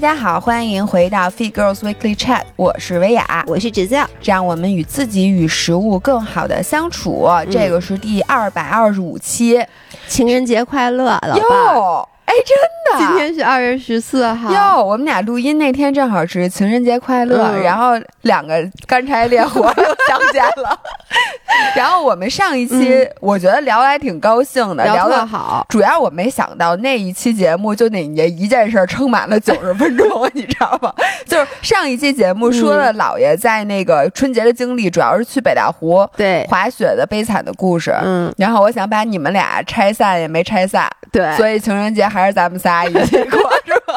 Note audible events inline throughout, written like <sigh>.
家好，欢迎回到 Fit Girls Weekly Chat，我是维雅，我是芷教，让我们与自己与食物更好的相处。这个是第二百二十五期，情人节快乐，老爸。哎，真的！今天是二月十四号哟。我们俩录音那天正好是情人节快乐，然后两个干柴烈火又 <laughs> 相见了。<laughs> 然后我们上一期我觉得聊的还挺高兴的，聊得好。主要我没想到那一期节目就那一件事撑满了九十分钟，<laughs> 你知道吗？就是上一期节目说了姥爷在那个春节的经历，主要是去北大湖对滑雪的悲惨的故事。嗯，然后我想把你们俩拆散也没拆散，对，所以情人节还。还是咱们仨一起过 <laughs> 是吧？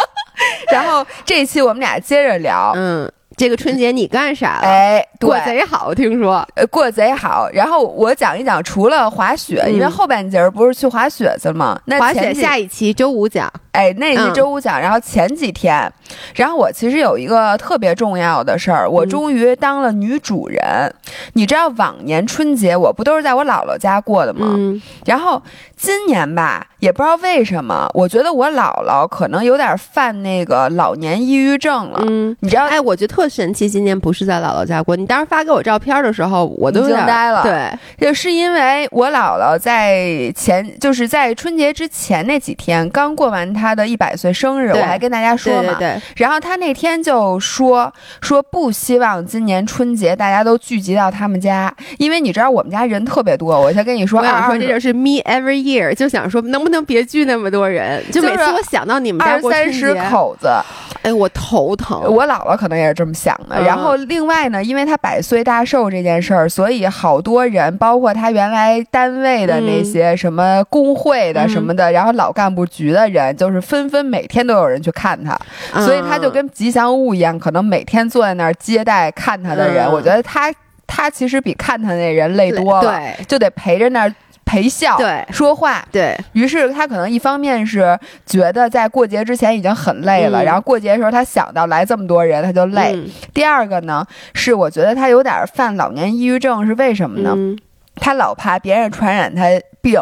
然后这一期我们俩接着聊，嗯，这个春节你干啥了？哎，过贼好，听说，呃，过贼好。然后我讲一讲，除了滑雪，因为后半截不是去滑雪去了吗？那滑雪下一期周五讲。哎，那是周五讲，然后前几天，然后我其实有一个特别重要的事儿，我终于当了女主人。你知道往年春节我不都是在我姥姥家过的吗？然后今年吧，也不知道为什么，我觉得我姥姥可能有点犯那个老年抑郁症了。嗯，你知道？哎，我觉得特神奇，今年不是在姥姥家过。你当时发给我照片的时候，我都惊呆了。对，就是因为我姥姥在前，就是在春节之前那几天刚过完她。的一百岁生日，我还跟大家说嘛。对。然后他那天就说说不希望今年春节大家都聚集到他们家，因为你知道我们家人特别多。我先跟你说，我想说这就是 me every year，就想说能不能别聚那么多人？就每次我想到你们家二三十口子，哎，我头疼。我姥姥可能也是这么想的。然后另外呢，因为他百岁大寿这件事儿，所以好多人，包括他原来单位的那些什么工会的什么的，然后老干部局的人，就是。是纷纷每天都有人去看他，所以他就跟吉祥物一样，可能每天坐在那儿接待看他的人。我觉得他他其实比看他那人累多了，对，就得陪着那儿陪笑，对，说话，对于是他可能一方面是觉得在过节之前已经很累了，然后过节的时候他想到来这么多人他就累。第二个呢是我觉得他有点犯老年抑郁症，是为什么呢？他老怕别人传染他病。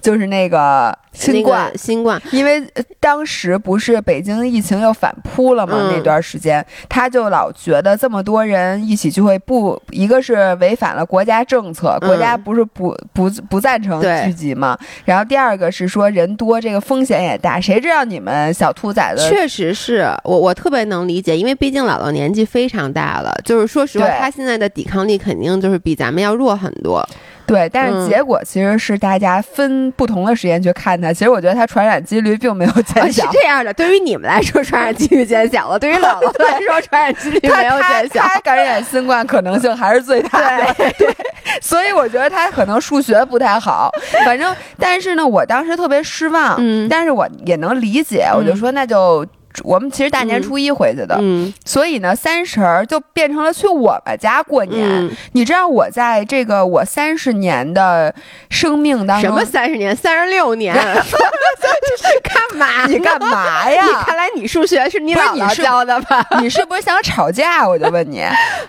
就是那个新冠，新冠，因为当时不是北京疫情又反扑了嘛，那段时间，他就老觉得这么多人一起聚会，不，一个是违反了国家政策，国家不是不不不赞成聚集嘛，然后第二个是说人多，这个风险也大，谁知道你们小兔崽子？确实是我我特别能理解，因为毕竟姥姥年纪非常大了，就是说实话，他现在的抵抗力肯定就是比咱们要弱很多。对，但是结果其实是大家分不同的时间去看它。其实我觉得它传染几率并没有减小。是这样的，对于你们来说传染几率减小了，对于姥姥来说传染几率没有减小。他感染新冠可能性还是最大的。对，所以我觉得他可能数学不太好。反正，但是呢，我当时特别失望。嗯，但是我也能理解。我就说那就。我们其实大年初一回去的，所以呢，三十儿就变成了去我们家过年。你知道我在这个我三十年的生命当中，什么三十年？三十六年？<laughs> <laughs> 干嘛？你干嘛呀？看来你数学是你姥姥教的吧？<laughs> 你是不是想吵架？我就问你。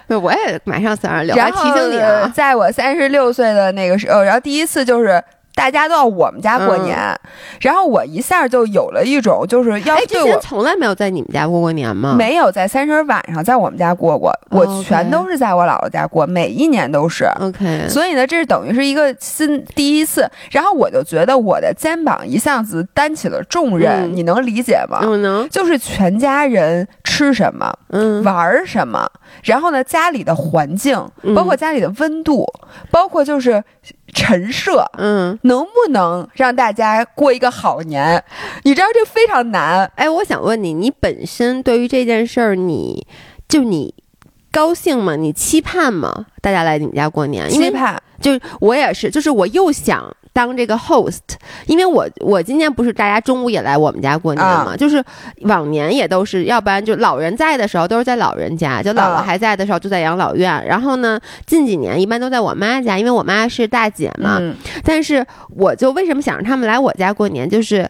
我也马上三十六，然后提醒你啊，在我三十六岁的那个时候，然后第一次就是。大家都要我们家过年，然后我一下就有了一种就是要对我从来没有在你们家过过年吗？没有在三十晚上在我们家过过，我全都是在我姥姥家过，每一年都是。OK，所以呢，这是等于是一个新第一次，然后我就觉得我的肩膀一下子担起了重任，你能理解吗？能，就是全家人吃什么，嗯，玩什么，然后呢，家里的环境，包括家里的温度，包括就是。陈设，嗯，能不能让大家过一个好年？你知道这非常难。哎，我想问你，你本身对于这件事儿，你就你高兴吗？你期盼吗？大家来你们家过年？期盼，就我也是，就是我又想。当这个 host，因为我我今年不是大家中午也来我们家过年嘛，就是往年也都是，要不然就老人在的时候都是在老人家，就姥姥还在的时候就在养老院。然后呢，近几年一般都在我妈家，因为我妈是大姐嘛。但是我就为什么想让他们来我家过年，就是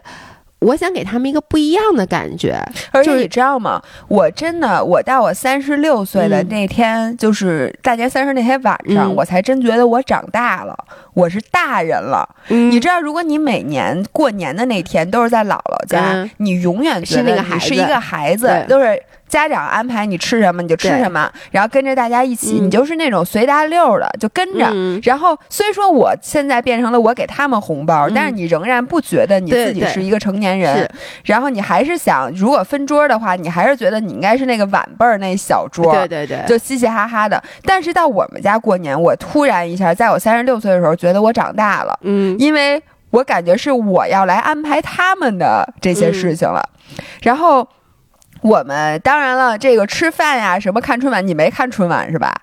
我想给他们一个不一样的感觉。而且你知道吗？我真的，我到我三十六岁的那天，就是大年三十那天晚上，我才真觉得我长大了，我是大人了。你知道，如果你每年过年的那天都是在姥姥家，你永远觉得你是一个孩子，都是。家长安排你吃什么你就吃什么，然后跟着大家一起，你就是那种随大溜的就跟着。然后虽说我现在变成了我给他们红包，但是你仍然不觉得你自己是一个成年人。然后你还是想，如果分桌的话，你还是觉得你应该是那个晚辈儿那小桌，对对对，就嘻嘻哈哈的。但是到我们家过年，我突然一下，在我三十六岁的时候，觉得我长大了，嗯，因为我感觉是我要来安排他们的这些事情了，然后。我们当然了，这个吃饭呀，什么看春晚，你没看春晚是吧？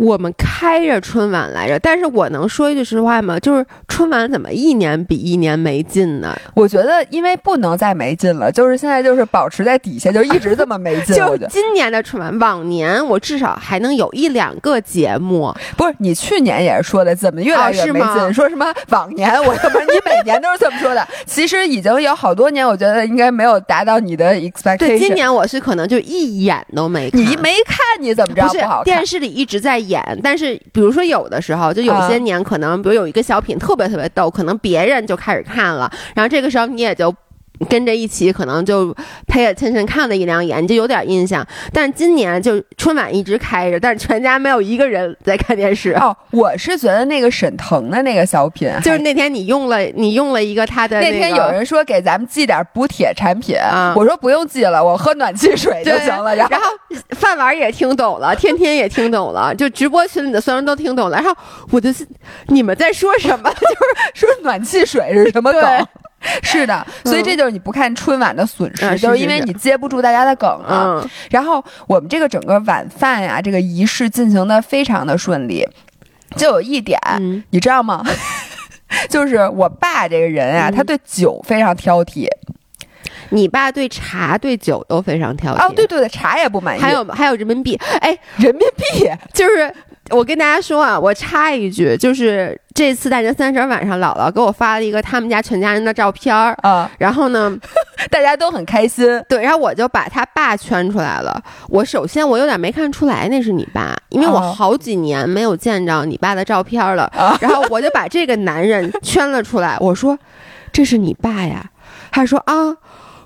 我们开着春晚来着，但是我能说一句实话吗？就是春晚怎么一年比一年没劲呢？我觉得因为不能再没劲了，就是现在就是保持在底下，就一直这么没劲。<laughs> 就今年的春晚，往年我至少还能有一两个节目。不是你去年也是说的，怎么越来越没劲？说什么往年？我不是你每年都是这么说的。其实已经有好多年，我觉得应该没有达到你的 expectation。对，今年我是可能就一眼都没看。你没看你怎么着不好看？电视里一直在。演，但是比如说有的时候，就有些年可能，比如有一个小品特别特别逗，可能别人就开始看了，然后这个时候你也就。跟着一起，可能就陪着亲亲看了一两眼，就有点印象。但是今年就春晚一直开着，但是全家没有一个人在看电视。哦，我是觉得那个沈腾的那个小品，<laughs> 就是那天你用了，你用了一个他的。那天有人说给咱们寄点补铁产品，我说不用寄了，我喝暖气水就行了。然后饭碗也听懂了，天天也听懂了，就直播群里的所有人都听懂了。然后我就是你们在说什么？<laughs> 就是说暖气水是什么梗？<laughs> 是的，所以这就是你不看春晚的损失，就是因为你接不住大家的梗啊。然后我们这个整个晚饭呀，这个仪式进行的非常的顺利，就有一点，你知道吗？<laughs> 就是我爸这个人啊，他对酒非常挑剔。你爸对茶对酒都非常挑剔。哦，对对对，茶也不满意。还有还有人民币，哎，人民币就是。我跟大家说啊，我插一句，就是这次大年三十晚上，姥姥给我发了一个他们家全家人的照片儿啊，然后呢，<laughs> 大家都很开心，对，然后我就把他爸圈出来了。我首先我有点没看出来那是你爸，因为我好几年没有见着你爸的照片了，<laughs> 然后我就把这个男人圈了出来，我说这是你爸呀，他说啊。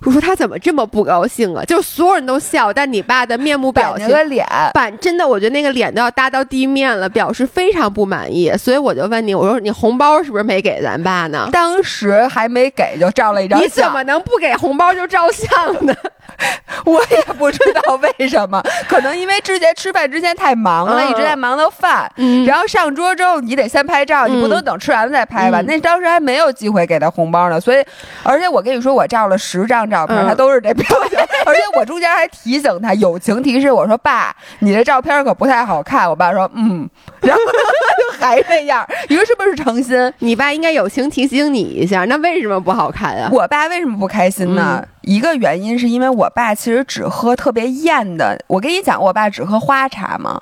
我说他怎么这么不高兴啊？就所有人都笑，但你爸的面目表情，脸板真的，我觉得那个脸都要搭到地面了，表示非常不满意。所以我就问你，我说你红包是不是没给咱爸呢？当时还没给就照了一张相，你怎么能不给红包就照相呢？<laughs> 我也不知道为什么，可能因为之前吃饭之前太忙了，一直在忙到饭，然后上桌之后你得先拍照，你不能等吃完了再拍吧？那当时还没有机会给他红包呢，所以，而且我跟你说，我照了十张照片，他都是这表情，<laughs> 而且我中间还提醒他，友情提示我说：“爸，你这照片可不太好看。”我爸说：“嗯。”然后就还这样，<laughs> 你说是不是诚心？你爸应该友情提醒你一下，那为什么不好看啊？我爸为什么不开心呢？一个原因是因为我爸其实只喝特别艳的。我跟你讲，我爸只喝花茶嘛？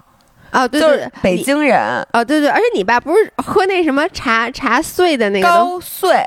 啊，对对，北京人啊，对对，而且你爸不是喝那什么茶茶碎的那个高碎。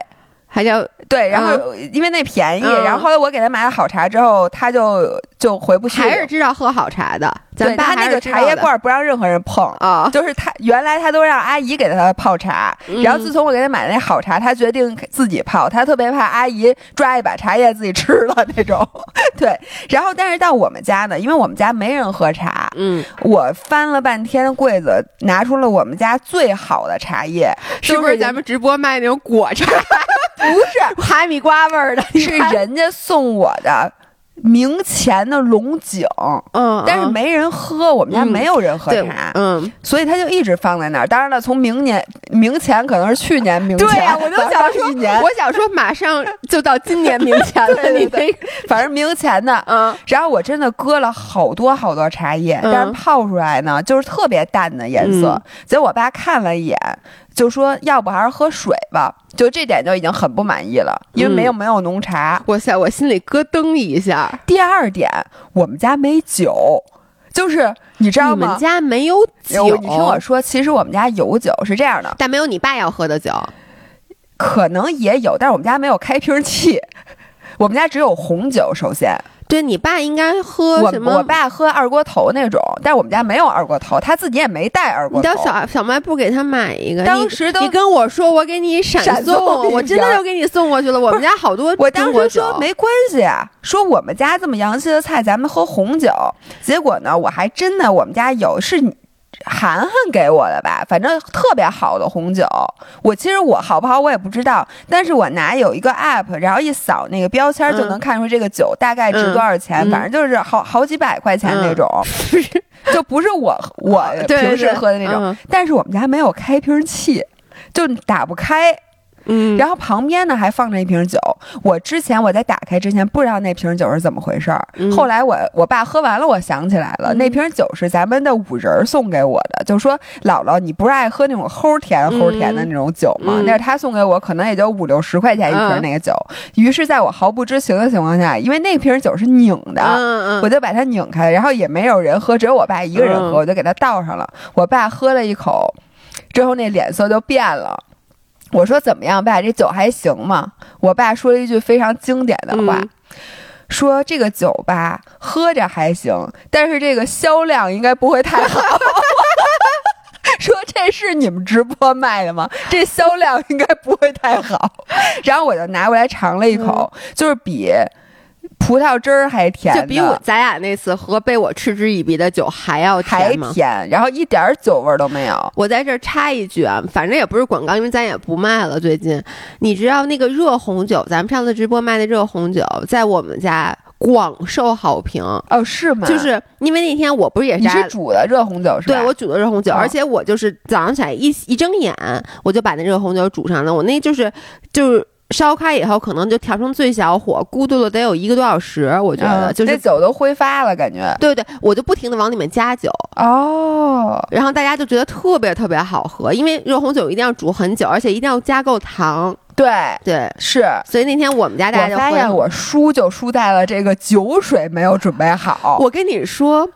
还叫对，然后因为那便宜，然后后来我给他买了好茶之后，他就就回不去。还是知道喝好茶的，对他那个茶叶罐不让任何人碰啊。就是他原来他都让阿姨给他泡茶，然后自从我给他买那好茶，他决定自己泡。他特别怕阿姨抓一把茶叶自己吃了那种。<laughs> 对，然后但是到我们家呢，因为我们家没人喝茶，嗯，我翻了半天柜子，拿出了我们家最好的茶叶，是不是咱们直播卖那种果茶？<laughs> 不是 <laughs> 哈密瓜味儿的，是人家送我的。明前的龙井，嗯，但是没人喝，我们家没有人喝茶，嗯，所以他就一直放在那儿。当然了，从明年明前可能是去年明前，对呀，我就想说，我想说马上就到今年明前了，<laughs> 你那反正明前的，嗯，然后我真的搁了好多好多茶叶，但是泡出来呢就是特别淡的颜色。结果我爸看了一眼。就说要不还是喝水吧，就这点就已经很不满意了，因为没有没有浓茶。我塞，我心里咯噔一下。第二点，我们家没酒，就是你知道吗？我们家没有酒？你听我说，其实我们家有酒，是这样的，但没有你爸要喝的酒。可能也有，但是我们家没有开瓶器，<laughs> 我们家只有红酒。首先，对你爸应该喝什么？我爸喝二锅头那种，但我们家没有二锅头，他自己也没带二锅头。你到小小卖部给他买一个。当时都你跟我说，我给你闪闪送我真的瓶就给你送过去了。我们家好多我当时说没关系啊，说我们家这么洋气的菜，咱们喝红酒。结果呢，我还真的我们家有是涵涵给我的吧，反正特别好的红酒。我其实我好不好我也不知道，但是我拿有一个 app，然后一扫那个标签就能看出这个酒大概值多少钱，反正就是好好几百块钱那种，就不是我我 <laughs> 平时喝的那种。嗯但是我们家没有开瓶器，就打不开。嗯，然后旁边呢还放着一瓶酒，我之前我在打开之前不知道那瓶酒是怎么回事儿，嗯后来我我爸喝完了，我想起来了，嗯那瓶酒是咱们的五仁儿送给我的，就说姥姥你不是爱喝那种齁甜齁甜的那种酒吗？嗯那是他送给我，可能也就五六十块钱一瓶嗯那个酒。于是在我毫不知情的情况下，因为那瓶酒是拧的。我就把它拧开，然后也没有人喝，只有我爸一个人喝，嗯我就给他倒上了。我爸喝了一口，之后那脸色就变了。我说怎么样，爸？这酒还行吗？我爸说了一句非常经典的话，嗯说这个酒吧喝着还行，但是这个销量应该不会太好。<laughs> 说这是你们直播卖的吗？这销量应该不会太好。然后我就拿过来尝了一口，就是比葡萄汁儿还甜，就比我咱俩那次喝被我嗤之以鼻的酒还要甜吗？甜，然后一点酒味都没有。我在这儿插一句啊，反正也不是广告，因为咱也不卖了。最近，你知道那个热红酒，咱们上次直播卖的热红酒，在我们家广受好评。哦，是吗？就是因为那天我不是也你是家煮的热红酒是吧？对我煮的热红酒，哦而且我就是早上起来一一睁眼，我就把那热红酒煮上了。我那就是就是烧开以后，可能就调成最小火，咕嘟了得有一个多小时。我觉得、嗯就是那酒都挥发了，感觉。对对，我就不停的往里面加酒，哦，然后大家就觉得特别特别好喝，因为热红酒一定要煮很久，而且一定要加够糖。对，对，是。所以那天我们家大家我就发现我输就输在了这个酒水没有准备好。我跟你说，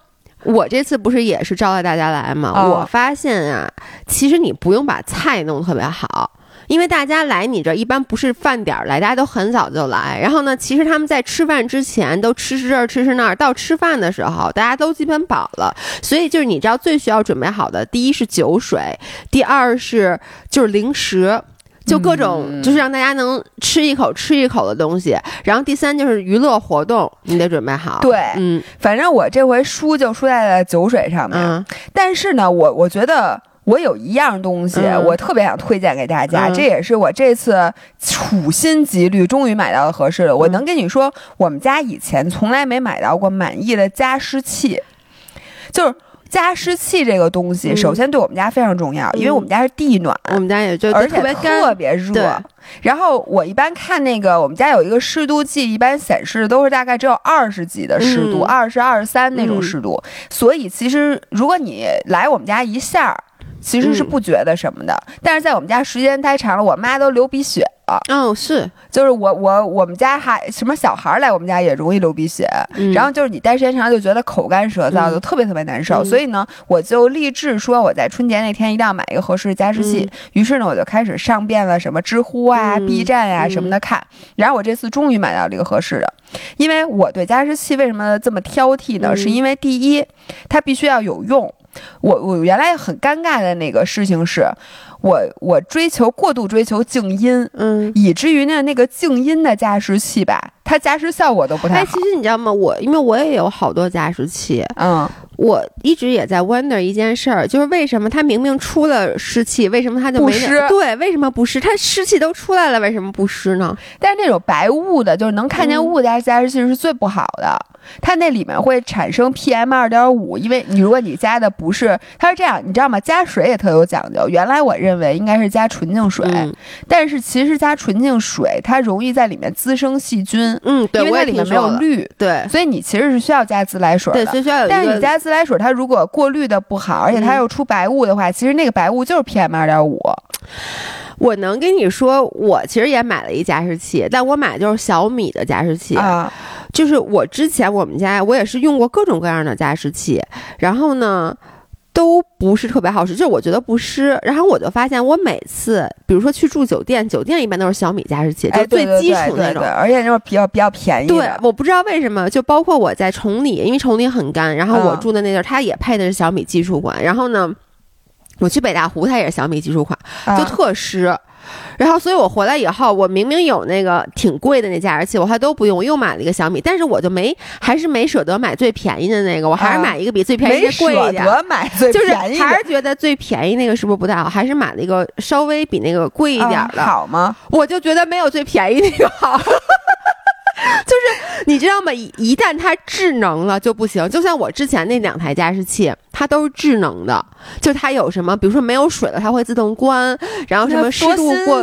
我这次不是也是招待大家来吗？哦我发现啊，其实你不用把菜弄特别好。因为大家来你这儿一般不是饭点儿来，大家都很早就来。然后呢，其实他们在吃饭之前都吃吃这儿吃吃那儿，到吃饭的时候大家都基本饱了。所以就是你知道最需要准备好的，第一是酒水，第二是就是零食。就各种嗯就是让大家能吃一口吃一口的东西，然后第三就是娱乐活动，你得准备好。对，嗯反正我这回输就输在了酒水上面。嗯但是呢，我我觉得。我有一样东西，嗯。我特别想推荐给大家，嗯。这也是我这次处心积虑终于买到的合适的。我嗯能跟你说，我们家以前从来没买到过满意的加湿器，就是加湿器这个东西，嗯。首先对我们家非常重要，因为嗯。我们家是地暖，我们家也就而且特别干，特别热。然后我一般看那个，我们家有一个湿度计，一般显示的都是大概只有二十几的湿度，嗯。二十二三那种嗯。湿度。所以其实如果你来我们家一下儿，其实是嗯不觉得什么的。但是在我们家时间待长了，我妈都流鼻血了。哦，是，就是我我我们家还什么小孩儿来我们家也容易流鼻血，嗯然后就是你待时间长就觉得口干舌燥，嗯就特别特别难受。嗯所以呢，我就立志说我在春节那天一定要买一个合适的加湿器。于是呢，我就开始上遍了什么知乎啊、嗯 B 站啊嗯什么的看。然后我这次终于买到了一个合适的，因为我对加湿器为什么这么挑剔呢？嗯是因为第一，它必须要有用。我我原来很尴尬的那个事情是，我我追求过度追求静音，嗯。以至于呢，那个静音的加湿器吧，它加湿效果都不太哎，好其。实你知道吗？我因为我也有好多加湿器，嗯，我一直也在 wonder 一件事儿，就是为什么它明明出了湿气，为什么它就没湿对，为什么不湿？它湿气都出来了，为什么不湿呢？但是那种白雾的，就是能看见嗯雾的加湿器是最不好的。它那里面会产生 PM 二点五，因为你如果你加的不是，它是这样，你知道吗？加水也特有讲究。原来我认为应该是加纯净水，嗯但是其实加纯净水它容易在里面滋生细菌，嗯，对，因为它里面没有氯，对所以你其实是需要加自来水对，的。所以需要有一但是你。加自来水，它如果过滤的不好，而且它嗯又出白雾的话，其实那个白雾就是 PM 二点五。我能跟你说，我其实也买了一加湿器，但我买的就是小米的加湿器。啊，就是我之前我们家我也是用过各种各样的加湿器，然后呢。都不是特别好使，就是我觉得不湿。然后我就发现，我每次比如说去住酒店，酒店一般都是小米加湿器，就最基础那种，而且就是比较比较便宜。对，我不知道为什么，就包括我在崇礼，因为崇礼很干，然后我住的那地儿，它也配的是小米技术款。然后呢，我去北大湖，它也是小米技术款，就特湿。然后，所以我回来以后，我明明有那个挺贵的那加湿器，我还都不用，我又买了一个小米，但是我就没，还是没舍得买最便宜的那个，我还是买一个比最便宜的贵一点。没舍得买最便宜，就是还是觉得最便宜那个是不是不太好？还是买了一个稍微比那个贵一点的，好吗？我就觉得没有最便宜那个好。<laughs> 就是你知道吗？一一旦它智能了就不行。就像我之前那两台加湿器，它都是智能的，就它有什么，比如说没有水了，它会自动关；然后什么湿度过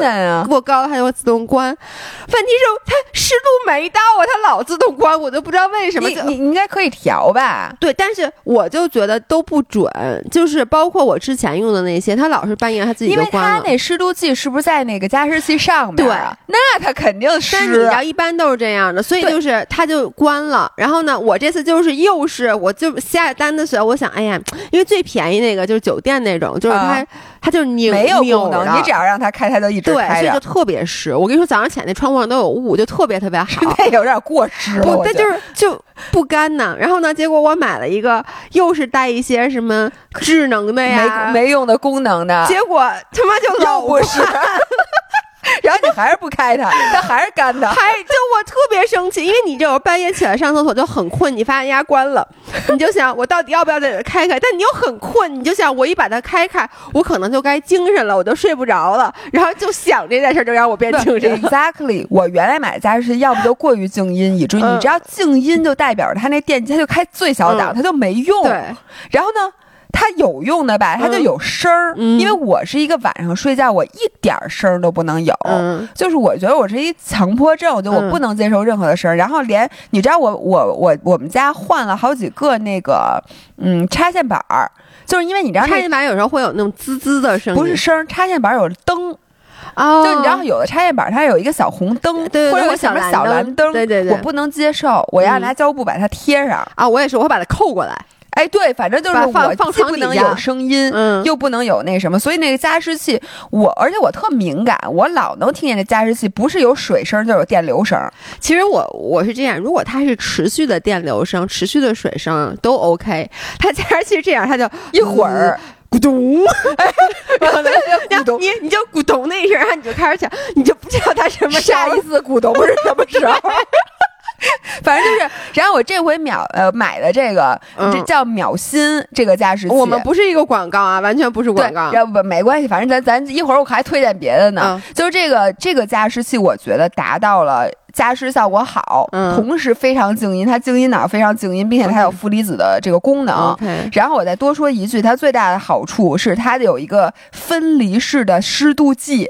过高，它就会自动关。问题是它湿度没到啊，它老自动关，我都不知道为什么。你你应该可以调吧？对，但是我就觉得都不准。就是包括我之前用的那些，它老是半夜它自己就关了。因为它那湿度计是不是在那个加湿器上面？对，那它肯定湿。你知道，一般都是这样的。所以就是它就关了，然后呢，我这次就是又是我就下单的时候，我想，哎呀，<tsk> 因为最便宜那个就是酒店那种，就是它它就是拧没有功能，你只要让它开，它就一直开所以就特别湿。我跟你说，早上起来那窗户上都有雾，就特别特别好。<laughs> 那有点过 <laughs> 湿了，但就是就不干呢。然后呢，结果我买了一个，又是带一些什么智能的呀，没没用的功能的，结果他妈就老不湿。<laughs> 然后你还是不开它，它还是干的。还就我特别生气，因为你这种半夜起来上厕所就很困，你发现压关了，<laughs> 你就想我到底要不要在这开开？但你又很困，你就想我一把它开开，我可能就该精神了，我就睡不着了。然后就想这件事，就让我变精神。Exactly，我原来买的加湿器要不就过于静音，以至于你只要静音就代表着它那电机它就开最小档，它就没用。对，然后呢？它有用的吧，它就有声儿，因为我是一个晚上睡觉我一点声儿都不能有，就是我觉得我是一强迫症，我就我不能接受任何的声儿。然后连你知道我我我我们家换了好几个那个嗯插线板儿，就是因为你知道插线板有时候会有那种滋滋的声，不是声，插线板有灯，哦，就你知道有的插线板它有一个小红灯，或者什么小蓝灯，对对对，我不能接受，我要拿胶布把它贴上。啊，我也是，我会把它扣过来。哎，对，反正就是我既不能有声音，嗯，又不能有那什么，所以那个加湿器，我而且我特敏感，我老能听见那加湿器不是有水声就有电流声。其实我我是这样，如果它是持续的电流声、持续的水声都 OK，它加湿器这样，它就 <laughs> 一会儿咕咚，然后 <laughs> 你你就咕咚那一声，然后你就开始想，你就不知道它什么下一次咕咚是什么时候。<laughs> <laughs> 反正就是，然后我这回秒呃买的这个，这叫秒新这个加湿器。我们不是一个广告啊，完全不是广告。要不没关系，反正咱咱一会儿我还推荐别的呢。就是这个这个加湿器，我觉得达到了加湿效果好，同时非常静音，它静音脑非常静音，并且它有负离子的这个功能。然后我再多说一句，它最大的好处是它有一个分离式的湿度计。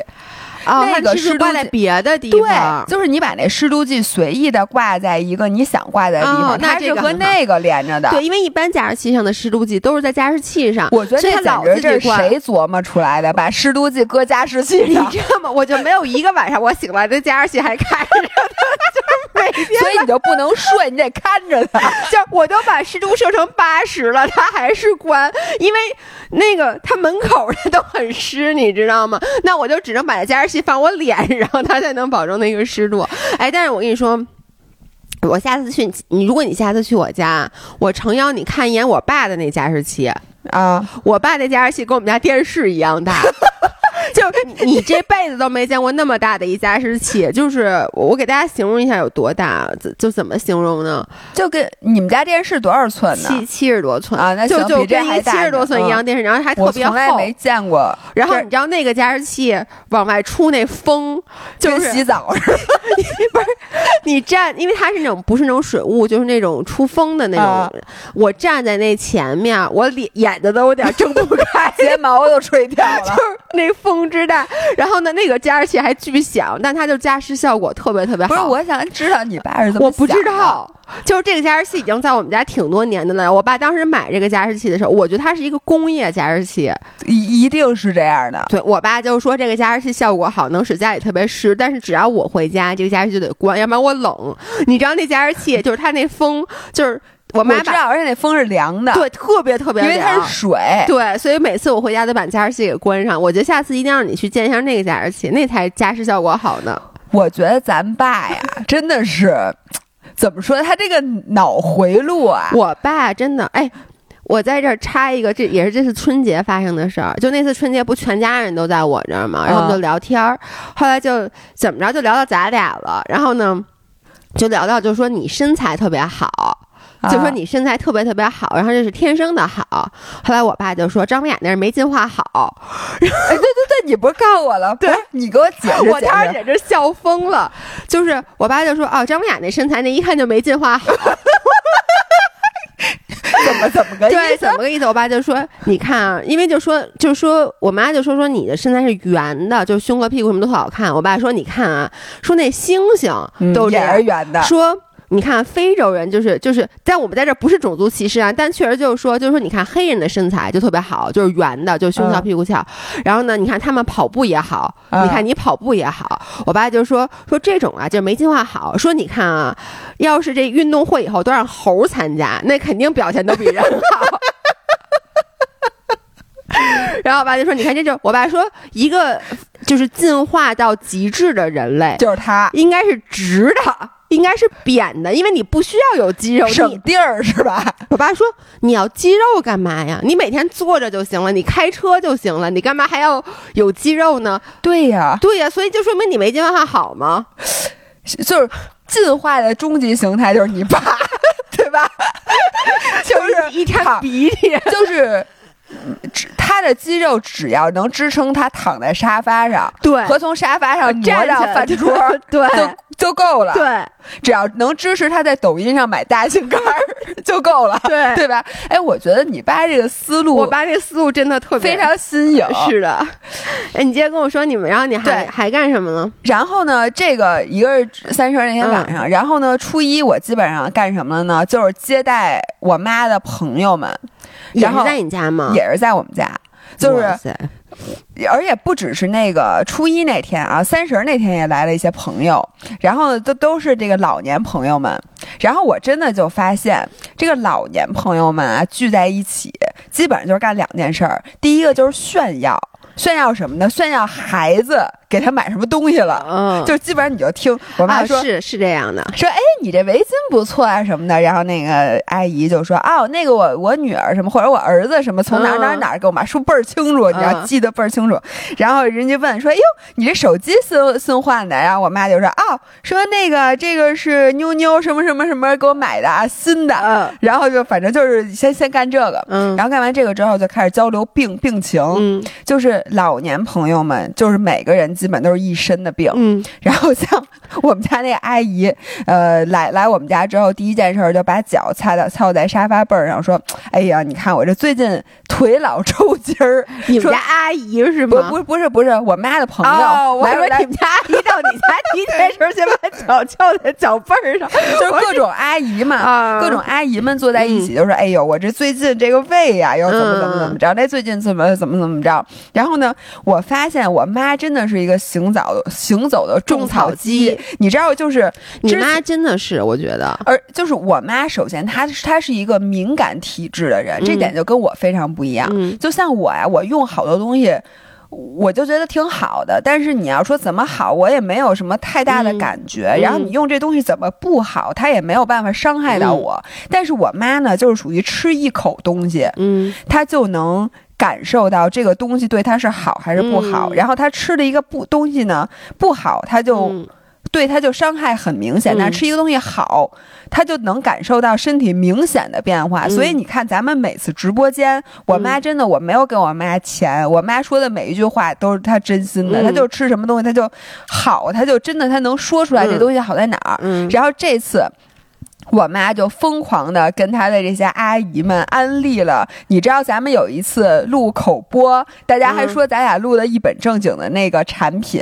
那个湿挂在别的地方，对，就是你把那湿度计随意的挂在一个你想挂在的地方，它是和那个连着的。对，因为一般加湿器上的湿度计都是在加湿器上。我觉得这简直这是谁琢磨出来的？把湿度计搁加湿器上，你知道吗？我就没有一个晚上我醒来这加湿器还开着，就是每天，所以你就不能睡，你得看着它。<laughs> 就我都把湿度设成八十了，它还是关，因为那个它门口的都很湿，你知道吗？那我就只能把加湿器。放我脸上，<laughs> 它才能保证那个湿度。哎，但是我跟你说，我下次去你，如果你下次去我家，我诚邀你看一眼我爸的那加湿器啊。我爸那加湿器跟我们家电视一样大。就你这辈子都没见过那么大的一加湿器，就是我给大家形容一下有多大，就怎么形容呢？就跟你们家电视多少寸呢？七七十多寸啊，那就就跟一七十多寸一样电视，然后还特别厚。从来没见过。然后你知道那个加湿器往外出那风，就是洗澡似的，<laughs> 不是？你站，因为它是那种不是那种水雾，就是那种出风的那种。我站在那前面，我脸眼睛都有点睁不开，睫毛都吹掉了，就是那风之大。<laughs> 然后呢，那个加湿器还巨响，但它就加湿效果特别特别好。不是，我想知道你爸是怎么我不知道，就是这个加湿器已经在我们家挺多年的了。我爸当时买这个加湿器的时候，我觉得它是一个工业加湿器，一一定是这样的。对我爸就说这个加湿器效果好，能使家里特别湿，但是只要我回家，这个加湿器就得关，要不然我冷。你知道那加湿器就是它那风就是。我妈知道，而且那风是凉的，对，特别特别凉，因为它是水。对，所以每次我回家都把加湿器给关上。我觉得下次一定让你去见一下那个加湿器，那才加湿效果好呢。我觉得咱爸呀，真的是怎么说？他这个脑回路啊，我爸真的哎。我在这儿插一个，这也是这次春节发生的事儿。就那次春节不全家人都在我这儿嘛，然后我们就聊天儿，后来就怎么着就聊到咱俩了。然后呢，就聊到就说你身材特别好，就说你身材特别特别好，然后这是天生的好。后来我爸就说张文雅那是没进化好。对对对，你不是告诉我了？对，你给我解释。<laughs> 我当时简直笑疯了。就是我爸就说哦，张文雅那身材那一看就没进化好。<laughs> 怎么怎么个意思？对，怎么个意思？我爸就说：“你看啊，因为就说，就说我妈就说说你的身材是圆的，就胸和屁股什么都特好看。”我爸说：“你看啊，说那星星都也是圆的。”说。你看非洲人就是就是，在我们在这不是种族歧视啊，但确实就是说，就是说，你看黑人的身材就特别好，就是圆的，就胸翘屁股翘。然后呢，你看他们跑步也好，你看你跑步也好。我爸就说说这种啊，就没进化好。说你看啊，要是这运动会以后都让猴参加，那肯定表现都比人好。<laughs> 然后我爸就说，你看这就我爸说一个就是进化到极致的人类，就是他应该是直的。应该是扁的，因为你不需要有肌肉，省地儿是吧？<laughs> 我爸说你要肌肉干嘛呀？你每天坐着就行了，你开车就行了，你干嘛还要有肌肉呢？对呀，对呀，所以就说明你没进化好吗？<laughs> 就是进化的终极形态就是你爸，对吧？<laughs> 就是一天鼻涕，就是。他的肌肉只要能支撑他躺在沙发上，对，和从沙发上挪到饭桌，<laughs> 对，就就够了。对，只要能支持他在抖音上买大型杆儿 <laughs> 就够了。对，对吧？哎，我觉得你爸这个思路，我爸这思路真的特别非常新颖。是的，哎，你接着跟我说你们，然后你还还干什么呢？然后呢，这个一个是三十那天晚上，然后呢，初一我基本上干什么了呢？就是接待我妈的朋友们。也是在你家吗？也是在我们家，就是，而且不只是那个初一那天啊，三十那天也来了一些朋友，然后都都是这个老年朋友们，然后我真的就发现，这个老年朋友们啊聚在一起，基本上就是干两件事儿，第一个就是炫耀。炫耀什么呢？炫耀孩子给他买什么东西了？嗯，就基本上你就听我妈说，是是这样的。说哎，你这围巾不错啊什么的。然后那个阿姨就说哦，那个我我女儿什么或者我儿子什么从哪哪哪给我买，说倍儿清楚，你要记得倍儿清楚。然后人家问说，哎呦，你这手机新新换的？然后我妈就说哦，说那个这个是妞妞什么什么什么给我买的啊，新的。嗯，然后就反正就是先先干这个，嗯，然后干完这个之后就开始交流病病情，嗯，就是。老年朋友们就是每个人基本都是一身的病，嗯，<laughs> 然后像我们家那个阿姨，呃，来来我们家之后，第一件事就把脚擦到靠在沙发背上，说：“哎呀，你看我这最近腿老 <laughs> 抽筋儿。”你们家阿姨是吗？不不不是不是我妈的朋友，我以为你们家阿姨到你家第一件事先把脚翘在脚背上，<laughs> 就是各种阿姨嘛，各种阿姨们坐在一起就说：“哎呦，我这最近这个胃呀，又怎么怎么怎么着？那最近怎么怎么怎么着？”然后。呢，我发现我妈真的是一个行走行走的种草机，你知道，就是你妈真的是，我觉得，而就是我妈，首先她她是一个敏感体质的人，这点就跟我非常不一样。就像我呀，我用好多东西，我就觉得挺好的，但是你要说怎么好，我也没有什么太大的感觉。然后你用这东西怎么不好，它也没有办法伤害到我。但是我妈呢，就是属于吃一口东西，嗯，她就能。感受到这个东西对他是好还是不好，然后他吃的一个不东西呢不好，他就对他就伤害很明显。但吃一个东西好，他就能感受到身体明显的变化。所以你看，咱们每次直播间，我妈真的我没有给我妈钱，我妈说的每一句话都是她真心的。她就吃什么东西，她就好，她就真的她能说出来这东西好在哪儿。然后这次。我妈就疯狂的跟她的这些阿姨们安利了，你知道咱们有一次录口播，大家还说咱俩录的一本正经的那个产品，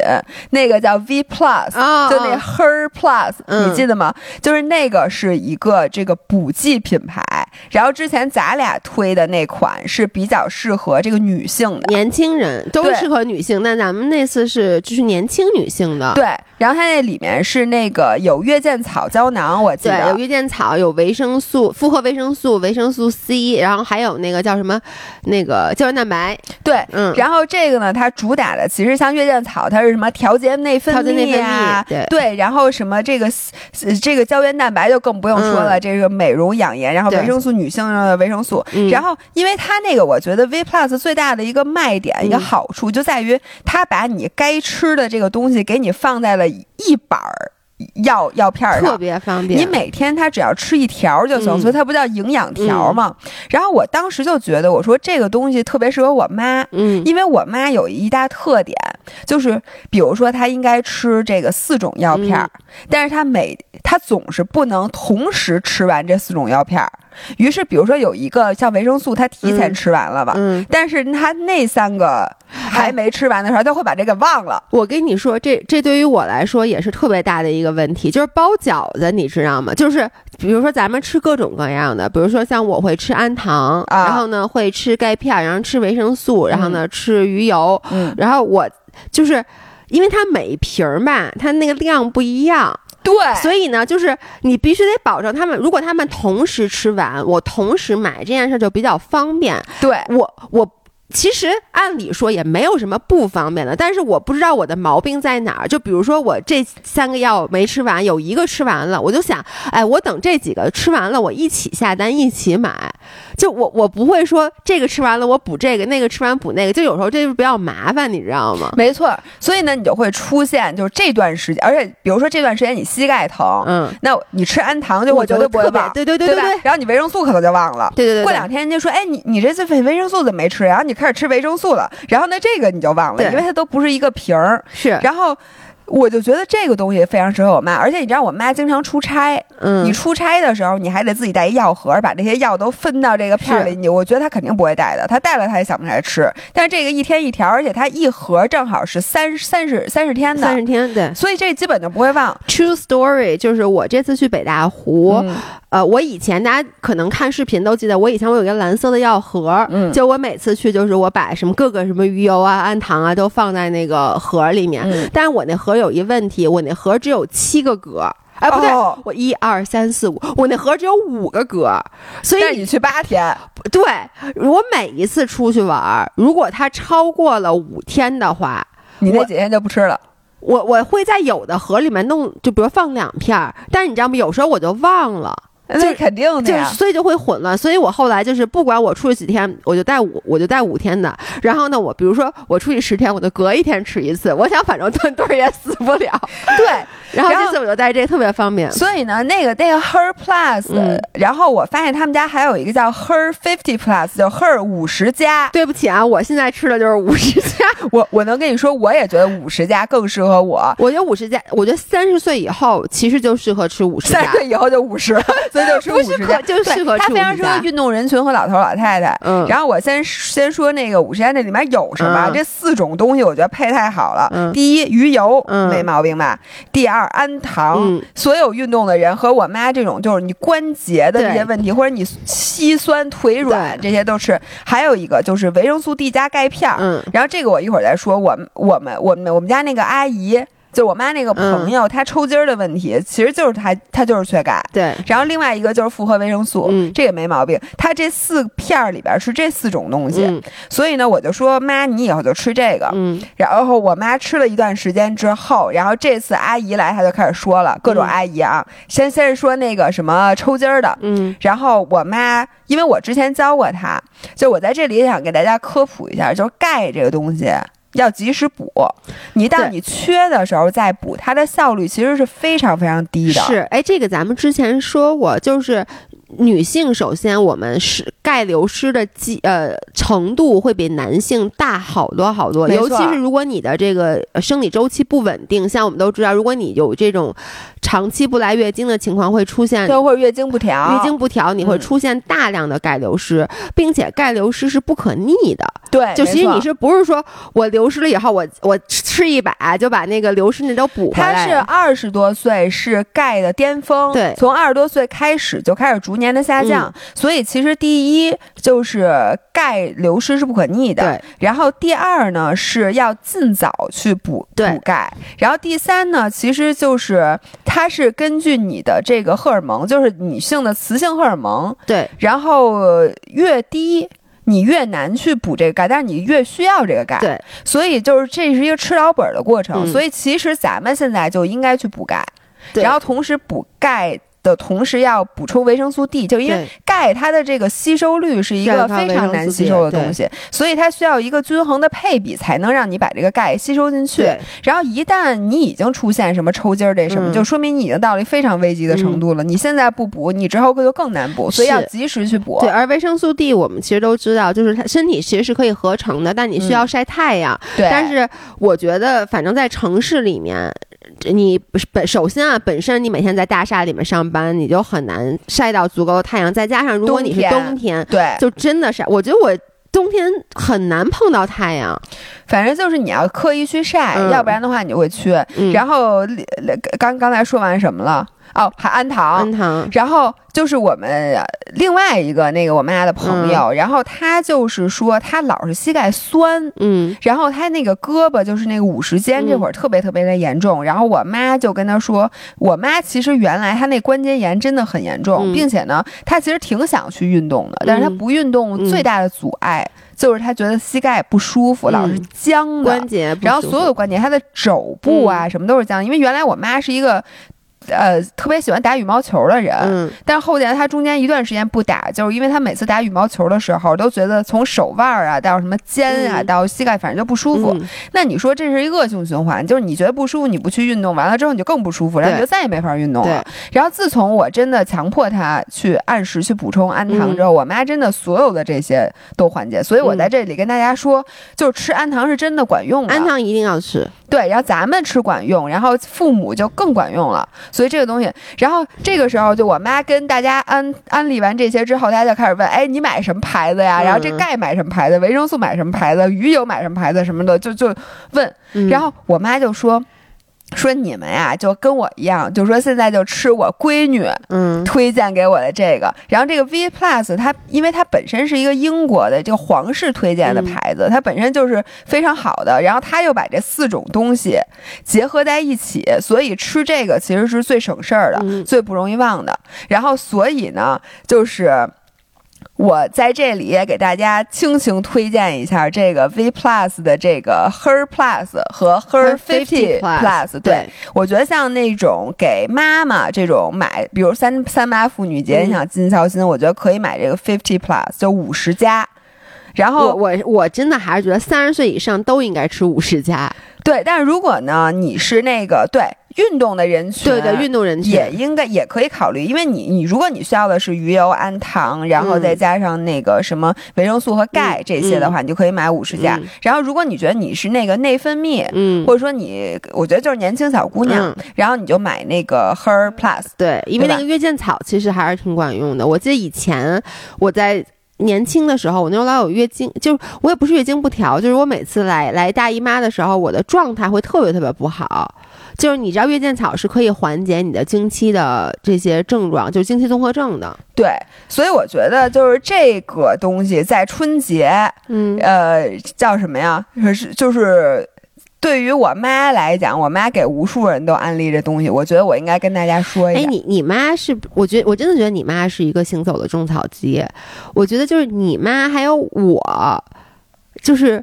那个叫 V Plus，就那 Her Plus，你记得吗？就是那个是一个这个补剂品牌，然后之前咱俩推的那款是比较适合这个女性的，年轻人都适合女性，那咱们那次是就是年轻女性的，对，然后它那里面是那个有月见草胶囊，我记得。有月见。健草有维生素、复合维生素、维生素 C，然后还有那个叫什么那个胶原蛋白。对，嗯，然后这个呢，它主打的其实像月见草，它是什么调节内分泌啊，对。对，然后什么这个这个胶原蛋白就更不用说了，这个美容养颜，然后维生素女性的维生素，然后因为它那个我觉得 V Plus 最大的一个卖点一个好处就在于它把你该吃的这个东西给你放在了一板儿。药药片儿特别方便，你每天它只要吃一条就行，所以它不叫营养条嘛。然后我当时就觉得，我说这个东西特别适合我妈，嗯，因为我妈有一大特点，就是比如说她应该吃这个四种药片儿，但是她每她总是不能同时吃完这四种药片儿。于是，比如说有一个像维生素，她提前吃完了吧？嗯，但是她那三个还没吃完的时候，他会把这个忘了。我跟你说，这这对于我来说也是特别大的一个问题，就是包饺子，你知道吗？就是比如说咱们吃各种各样的，比如说像我会吃氨糖，然后呢会吃钙片，然后吃维生素，然后呢吃鱼油，嗯，然后我就是因为它每瓶儿吧，它那个量不一样。对，所以呢，就是你必须得保证他们，如果他们同时吃完，我同时买这件事就比较方便。对我，我。其实按理说也没有什么不方便的，但是我不知道我的毛病在哪儿。就比如说我这三个药没吃完，有一个吃完了，我就想，哎，我等这几个吃完了，我一起下单一起买。就我我不会说这个吃完了我补这个，那个吃完补那个。就有时候这就比较麻烦，你知道吗？没错，所以呢，你就会出现就是这段时间，而且比如说这段时间你膝盖疼，嗯，那你吃氨糖就我绝对不会忘，对对对对然后你维生素可能就忘了，对对对。过两天人家说，哎，你你这次维维生素怎么没吃？然后你开始吃维生素了，然后呢这个你就忘了，因为它都不是一个瓶儿，是，然后。我就觉得这个东西非常适合我妈，而且你知道我妈经常出差，嗯，你出差的时候你还得自己带一药盒，把这些药都分到这个片里。你我觉得她肯定不会带的，她带了她也想不起来吃。但是这个一天一条，而且它一盒正好是三三十三十天的，三十天对，所以这基本就不会忘。True story 就是我这次去北大湖，呃，我以前大家可能看视频都记得，我以前我有一个蓝色的药盒，嗯，就我每次去就是我把什么各个什么鱼油啊、氨糖啊都放在那个盒里面，但是我那盒有一问题。我那盒只有七个格，哎，不对，我一二三四五，我那盒只有五个格，所以你去八天，对我每一次出去玩，如果它超过了五天的话，你那几天就不吃了。我我会在有的盒里面弄，就比如放两片，但是你知道吗？有时候我就忘了。这肯定的呀，所以就会混乱。所以我后来就是，不管我出去几天，我就带五，我就带五天的。然后呢，我比如说我出去十天，我就隔一天吃一次。我想反正顿顿也死不了。对。<laughs> 然后这次我就带这个特别方便。所以呢，那个那个 Her Plus，然后我发现他们家还有一个叫 Her Fifty Plus，叫 Her 五十加。对不起啊，我现在吃的就是五十加。<laughs> 我我能跟你说，我也觉得五十加更适合我。我觉得五十加，我觉得三十岁以后其实就适合吃五十加。三十岁以后就五十。<laughs> 所以就吃五十加，就适合它非常适合运动人群和老头老太太。嗯，然后我先先说那个五十加那里面有什么？这四种东西我觉得配太好了。嗯，第一鱼油没毛病吧？第二氨糖，所有运动的人和我妈这种就是你关节的这些问题，或者你膝酸腿软这些都是。还有一个就是维生素 D 加钙片。嗯，然后这个我一会儿再说。我我们我们我们家那个阿姨。就我妈那个朋友，她抽筋儿的问题，其实就是她，她就是缺钙。对，然后另外一个就是复合维生素，嗯，这也没毛病。她这四片儿里边是这四种东西，嗯，所以呢，我就说妈，你以后就吃这个，嗯。然后我妈吃了一段时间之后，然后这次阿姨来，她就开始说了，各种阿姨啊，先先是说那个什么抽筋儿的，嗯，然后我妈，因为我之前教过她，就我在这里也想给大家科普一下，就是钙这个东西。要及时补，你到你缺的时候再补，它的效率其实是非常非常低的。是，哎，这个咱们之前说过，就是女性首先我们是钙流失的机呃程度会比男性大好多好多，尤其是如果你的这个生理周期不稳定，像我们都知道，如果你有这种长期不来月经的情况，会出现对或者月经不调，月经不调，你会出现大量的钙流失，并且钙流失是不可逆的。对，就其实你是不是说我流失了以后，我我吃一把就把那个流失那都补回来？他是二十多岁是钙的巅峰，对，从二十多岁开始就开始逐年的下降，所以其实第一就是钙流失是不可逆的，对。然后第二呢是要尽早去补补钙，然后第三呢其实就是它是根据你的这个荷尔蒙，就是女性的雌性荷尔蒙，对，然后越低。你越难去补这个钙，但是你越需要这个钙，对，所以就是这是一个吃老本的过程，所以其实咱们现在就应该去补钙，然后同时补钙。的同时要补充维生素 D，就因为钙它的这个吸收率是一个非常难吸收的东西，所以它需要一个均衡的配比，才能让你把这个钙吸收进去。然后一旦你已经出现什么抽筋儿这什么，就说明你已经到了非常危急的程度了。你现在不补，你之后就更难补，所以要及时去补。对，而维生素 D 我们其实都知道，就是它身体其实是可以合成的，但你需要晒太阳。对，但是我觉得反正在城市里面。你本首先啊，本身你每天在大厦里面上班，你就很难晒到足够的太阳。再加上如果你是冬天，对，就真的是，我觉得我冬天很难碰到太阳。反正就是你要刻意去晒，要不然的话你就会缺。然后刚刚才说完什么了？哦，还安糖，安糖。然后就是我们另外一个那个我妈的朋友，然后他就是说他老是膝盖酸，嗯，然后他那个胳膊就是那个五十肩这会儿特别特别的严重。然后我妈就跟他说，我妈其实原来她那关节炎真的很严重，并且呢，她其实挺想去运动的，但是她不运动最大的阻碍就是她觉得膝盖不舒服，老是僵的。关节，然后所有的关节，她的肘部啊什么都是僵，因为原来我妈是一个。呃，特别喜欢打羽毛球的人，嗯，但是后来他中间一段时间不打，就是因为他每次打羽毛球的时候，都觉得从手腕啊到什么肩啊到膝盖，反正就不舒服。那你说这是一恶性循环，就是你觉得不舒服，你不去运动，完了之后你就更不舒服，然后你就再也没法运动了。然后自从我真的强迫他去按时去补充氨糖之后，我妈真的所有的这些都缓解。所以我在这里跟大家说，就是吃氨糖是真的管用，氨糖一定要吃。对，然后咱们吃管用，然后父母就更管用了。所以这个东西，然后这个时候就我妈跟大家安安利完这些之后，大家就开始问：哎，你买什么牌子呀？然后这钙买什么牌子？维生素买什么牌子？鱼油买什么牌子？什么的，就就问。然后我妈就说。说你们呀，就跟我一样，就说现在就吃我闺女嗯推荐给我的这个，然后这个 V Plus 它因为它本身是一个英国的这个皇室推荐的牌子，它本身就是非常好的，然后它又把这四种东西结合在一起，所以吃这个其实是最省事儿的，最不容易忘的。然后所以呢，就是。我在这里也给大家轻轻推荐一下这个 V Plus 的这个 Her Plus 和 Her Fifty Plus。对，我觉得像那种给妈妈这种买，比如三三八妇女节，你想尽孝心，我觉得可以买这个 Fifty Plus，就五十加。然后我我我真的还是觉得三十岁以上都应该吃五十加。对，但是如果呢，你是那个对。运动的人群，对对，运动人群也应该也可以考虑，因为你你如果你需要的是鱼油、氨糖，然后再加上那个什么维生素和钙这些的话，你就可以买五十加。然后如果你觉得你是那个内分泌，嗯，或者说你，我觉得就是年轻小姑娘，然后你就买那个 Her Plus，对，因为那个月见草其实还是挺管用的。我记得以前我在年轻的时候，我那时候老有月经，就是我也不是月经不调，就是我每次来来大姨妈的时候，我的状态会特别特别不好。就是你知道月见草是可以缓解你的经期的这些症状，就是经期综合症的。对，所以我觉得就是这个东西在春节，嗯，呃，叫什么呀？是就是对于我妈来讲，我妈给无数人都安利这东西，我觉得我应该跟大家说一下。哎，你你妈是？我觉得我真的觉得你妈是一个行走的种草机。我觉得就是你妈还有我，就是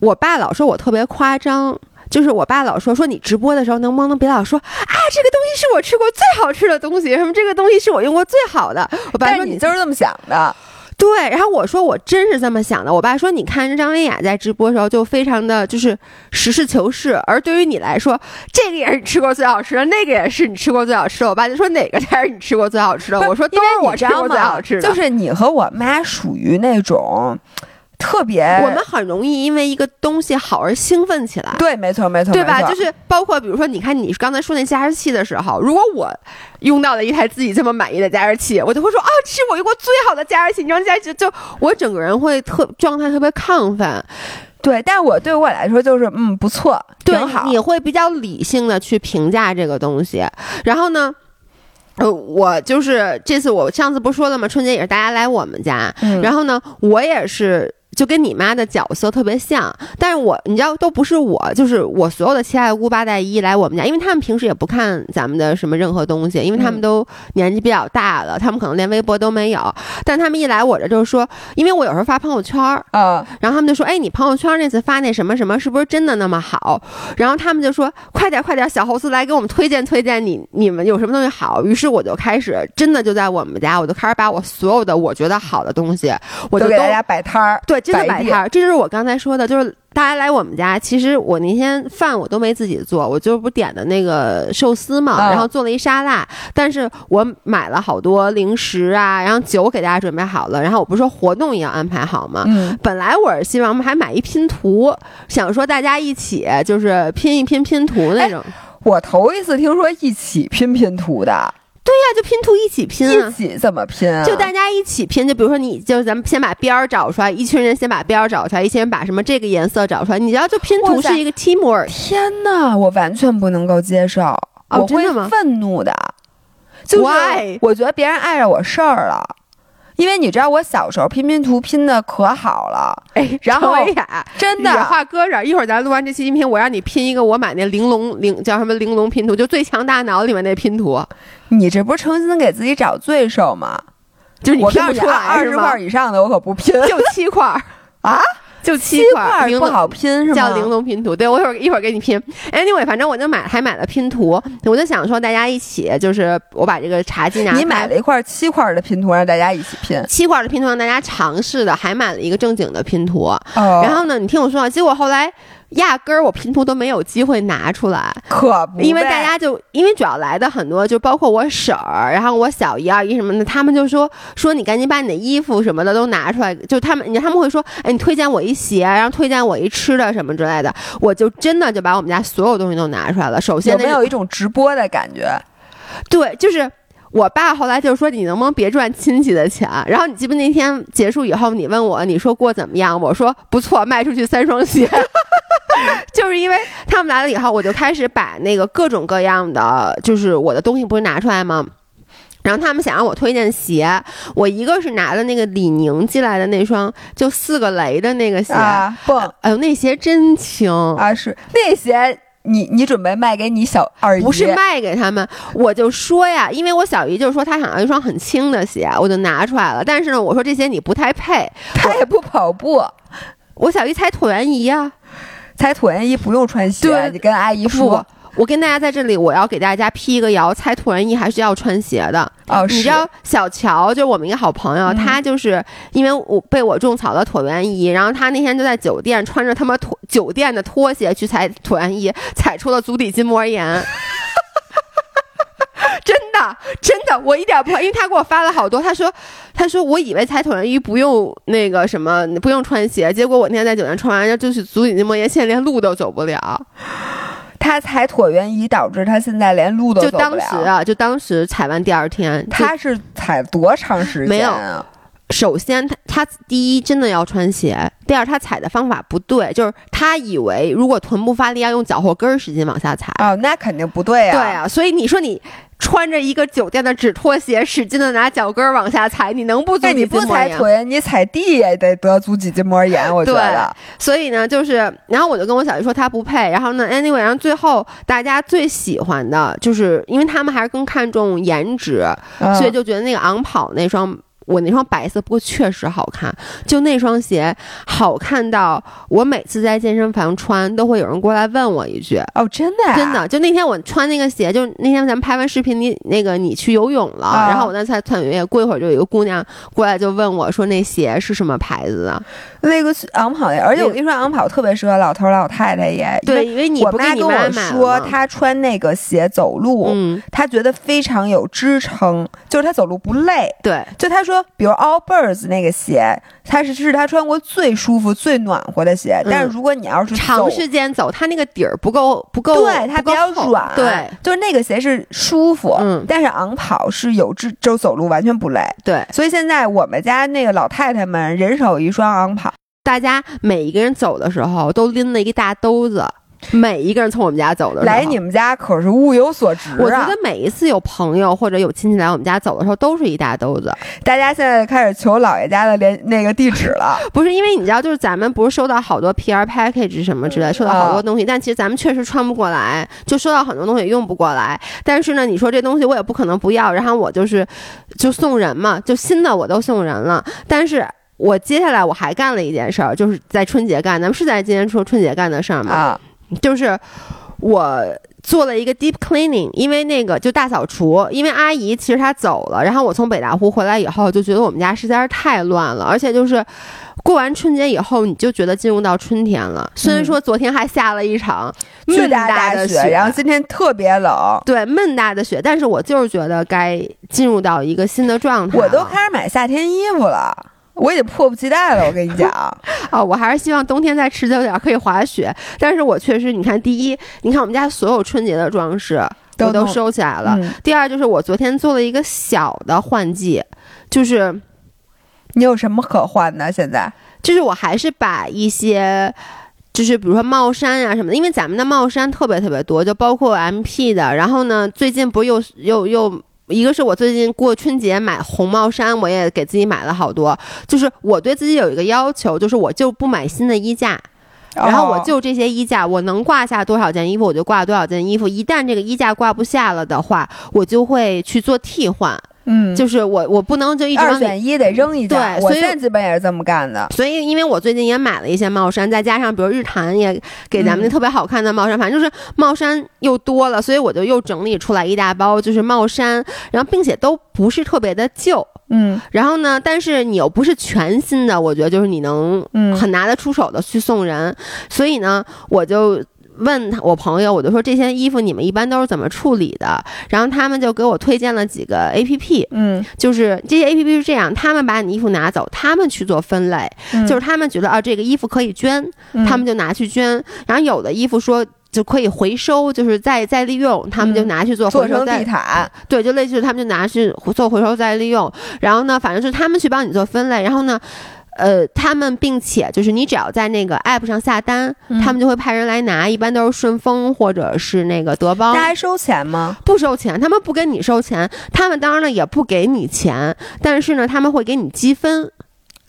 我爸老说我特别夸张。就是我爸老说说你直播的时候能不能别老说啊这个东西是我吃过最好吃的东西，什么这个东西是我用过最好的。我爸说你就是这么想的，对。然后我说我真是这么想的。我爸说你看张文雅在直播的时候就非常的就是实事求是，而对于你来说，这个也是你吃过最好吃的，那个也是你吃过最好吃的。我爸就说哪个才是你吃过最好吃的？我说都是我吃过最好吃的。就是你和我妈属于那种。特别，我们很容易因为一个东西好而兴奋起来。对，没错，没错，对吧？就是包括比如说，你看你刚才说那加湿器的时候，如果我用到了一台自己这么满意的加湿器，我就会说啊，这是我用过最好的加湿器。你知道加湿器就我整个人会特状态特别亢奋，对，但是我对我来说就是嗯不错，对挺好。你会比较理性的去评价这个东西。然后呢，呃，我就是这次我上次不说了吗？春节也是大家来我们家，嗯然后呢，我也是。就跟你妈的角色特别像，但是我你知道都不是我，就是我所有的七大姑八大姨来我们家，因为他们平时也不看咱们的什么任何东西，因为他们嗯都年纪比较大了，他们可能连微博都没有。但他们一来我这就是说，因为我有时候发朋友圈儿，啊，然后他们就说：“哎，你朋友圈那次发那什么什么，是不是真的那么好？”然后他们就说：“快点快点，小猴子来给我们推荐推荐你你们有什么东西好。”于是我就开始真的就在我们家，我就开始把我所有的我觉得好的东西，我就给大家摆摊儿，对，真的摆地摊儿。这就是我刚才说的，就是大家来我们家，其实我那天饭我都没自己做，我就不点的那个寿司嘛，嗯然后做了一沙拉，但是我买了好多零食啊，然后酒给大家准备好了，然后我不是说活动也要安排好吗？嗯，本来我是希望我们还买一拼图，想说大家一起就是拼一拼拼图那种。我头一次听说一起拼拼图的，对呀、就拼图一起拼啊。一起怎么拼啊？就大家一起拼，就比如说你，就咱们先把边儿找出来，一群人先把边儿找出来，一群人把什么这个颜色找出来，你知道，就拼图是一个 teamwork。天呐，我完全不能够接受，我会愤怒的。就是 Why？我觉得别人碍着我事儿了，因为你知道我小时候拼拼图拼的可好了，哎，然后真的。你话搁这儿，一会儿咱录完这期音频，我让你拼一个我买那玲珑玲叫什么玲珑拼图，就最强大脑里面那拼图，你这不是诚心给自己找罪受吗？就是你，拼不出来二十块以上的我可不拼。就七块 <laughs> 啊，就七块儿，不好拼是吗？叫玲珑拼图，对我一会儿一会儿给你拼。Anyway，反正我就买还买了拼图，我就想说大家一起，就是我把这个茶几拿开。你买了一块七块的拼图，让大家一起拼。七块的拼图让大家尝试的，还买了一个正经的拼图。哦然后呢，你听我说啊，结果后来压根儿我拼图都没有机会拿出来，可不，因为大家就因为主要来的很多，就包括我婶儿，然后我小姨、二姨什么的，他们就说说你赶紧把你的衣服什么的都拿出来，就他们，你他们会说，哎，你推荐我一鞋，然后推荐我一吃的什么之类的，我就真的就把我们家所有东西都拿出来了。首先有没有一种直播的感觉？对，就是我爸后来就说你能不能别赚亲戚的钱？然后你记不那天结束以后，你问我你说过怎么样？我说不错，卖出去三双鞋。<laughs> 就是因为他们来了以后，我就开始把那个各种各样的，就是我的东西不是拿出来吗？然后他们想让我推荐鞋，我一个是拿的那个李宁寄来的那双就四个雷的那个鞋，啊，蹦哎呦那鞋真轻，啊是那鞋，你你准备卖给你小二姨？不是卖给他们，我就说呀，因为我小姨就说她想要一双很轻的鞋，我就拿出来了。但是呢，我说这鞋你不太配，她也不跑步，我小姨才椭圆仪呀。踩椭圆仪不用穿鞋，对你跟阿姨说，我跟大家在这里，我要给大家辟一个谣，踩椭圆仪还是要穿鞋的。哦，你知道小乔就是我们一个好朋友，嗯他就是因为我被我种草了椭圆仪，然后他那天就在酒店穿着他妈拖酒店的拖鞋去踩椭圆仪，踩出了足底筋膜炎。真的，真的，我一点不怕，因为他给我发了好多，他说，他说我以为踩椭圆仪不用那个什么，不用穿鞋，结果我那天在酒店穿完，就是足底筋膜炎，现在连路都走不了。他踩椭圆仪导致他现在连路都走不了。就当时啊，就当时踩完第二天，他是踩多长时间没有间啊？首先他他第一真的要穿鞋，第二他踩的方法不对，就是他以为如果臀部发力要用脚后跟儿使劲往下踩。哦，那肯定不对啊。对啊，所以你说你穿着一个酒店的纸拖鞋，使劲的拿脚跟儿往下踩，你能不足你不？踩腿，你踩地也得得足底筋膜炎，我觉对得。所以呢，就是，然后我就跟我小姨说他不配，然后呢，anyway，然后最后大家最喜欢的就是，因为他们还是更看重颜值，嗯所以就觉得那个昂跑那双。我那双白色，不过确实好看。就那双鞋，好看到我每次在健身房穿，都会有人过来问我一句，哦，真的呀真的，就那天我穿那个鞋，就那天咱们拍完视频，你那个你去游泳了，啊然后我在在团圆，过一会儿就有一个姑娘过来就问我说那鞋是什么牌子的？那个是昂跑的，而且我跟你说，昂跑特别适合老头老太太也。对，因为你不妈跟我说，吗她穿那个鞋走路，嗯，她觉得非常有支撑，就是她走路不累。对，就她说，说，比如 Allbirds 那个鞋，它是是他穿过最舒服、最暖和的鞋。但是如果你要是长时间走，它那个底儿不够不够，对它比较软，对，就是那个鞋是舒服，嗯，但是昂跑是有质，就走路完全不累，对。所以现在我们家那个老太太们人手一双昂跑，大家每一个人走的时候都拎了一个大兜子。每一个人从我们家走的时候，来你们家可是物有所值啊！我觉得每一次有朋友或者有亲戚来我们家走的时候，都是一大兜子。大家现在开始求姥爷家的连那个地址了，<laughs> 不是因为你知道，就是咱们不是收到好多 PR package 什么之类，收到好多东西，但其实咱们确实穿不过来，就收到很多东西用不过来。但是呢，你说这东西我也不可能不要，然后我就是就送人嘛，就新的我都送人了。但是我接下来我还干了一件事儿，就是在春节干，咱们是在今天说春节干的事儿吗？啊。就是我做了一个 deep cleaning，因为那个就大扫除，因为阿姨其实她走了，然后我从北大湖回来以后，就觉得我们家实在是太乱了，而且就是过完春节以后，你就觉得进入到春天了。虽然说昨天还下了一场巨大的雪，然后今天特别冷，对，闷大的雪，但是我就是觉得该进入到一个新的状态。我都开始买夏天衣服了。我已经迫不及待了，我跟你讲 <laughs> 啊，我还是希望冬天再持久点，可以滑雪。但是我确实，你看，第一，你看我们家所有春节的装饰我都收起来了。第二，就是我昨天做了一个小的换季，就是你有什么可换的？现在就是我还是把一些，就是比如说帽衫呀什么的，因为咱们的帽衫特别特别多，就包括 MP 的。然后呢，最近不又又又。一个是我最近过春节买红帽衫，我也给自己买了好多。就是我对自己有一个要求，就是我就不买新的衣架，然后我就这些衣架，我能挂下多少件衣服我就挂多少件衣服。一旦这个衣架挂不下了的话，我就会去做替换。嗯，就是我，我不能就一直二选一得扔一件。对，我基本也是这么干的。所以，因为我最近也买了一些帽衫，再加上比如日坛也给咱们那特别好看的帽衫，反正就是帽衫又多了，所以我就又整理出来一大包，就是帽衫，然后并且都不是特别的旧，嗯，然后呢，但是你又不是全新的，我觉得就是你能很拿得出手的去送人，所以呢，我就。问他我朋友，我就说这些衣服你们一般都是怎么处理的？然后他们就给我推荐了几个 A P P，嗯，就是这些 A P P 是这样，他们把你衣服拿走，他们去做分类，就是他们觉得啊这个衣服可以捐，他们就拿去捐。然后有的衣服说就可以回收，就是再再利用，他们就拿去做回收地毯，对，就类似于他们就拿去做回收再利用。然后呢，反正是他们去帮你做分类，然后呢。呃，他们并且就是你只要在那个 app 上下单，他们就会派人来拿，一般都是顺丰或者是那个德邦。那还收钱吗？不收钱，他们不跟你收钱，他们当然了也不给你钱，但是呢，他们会给你积分。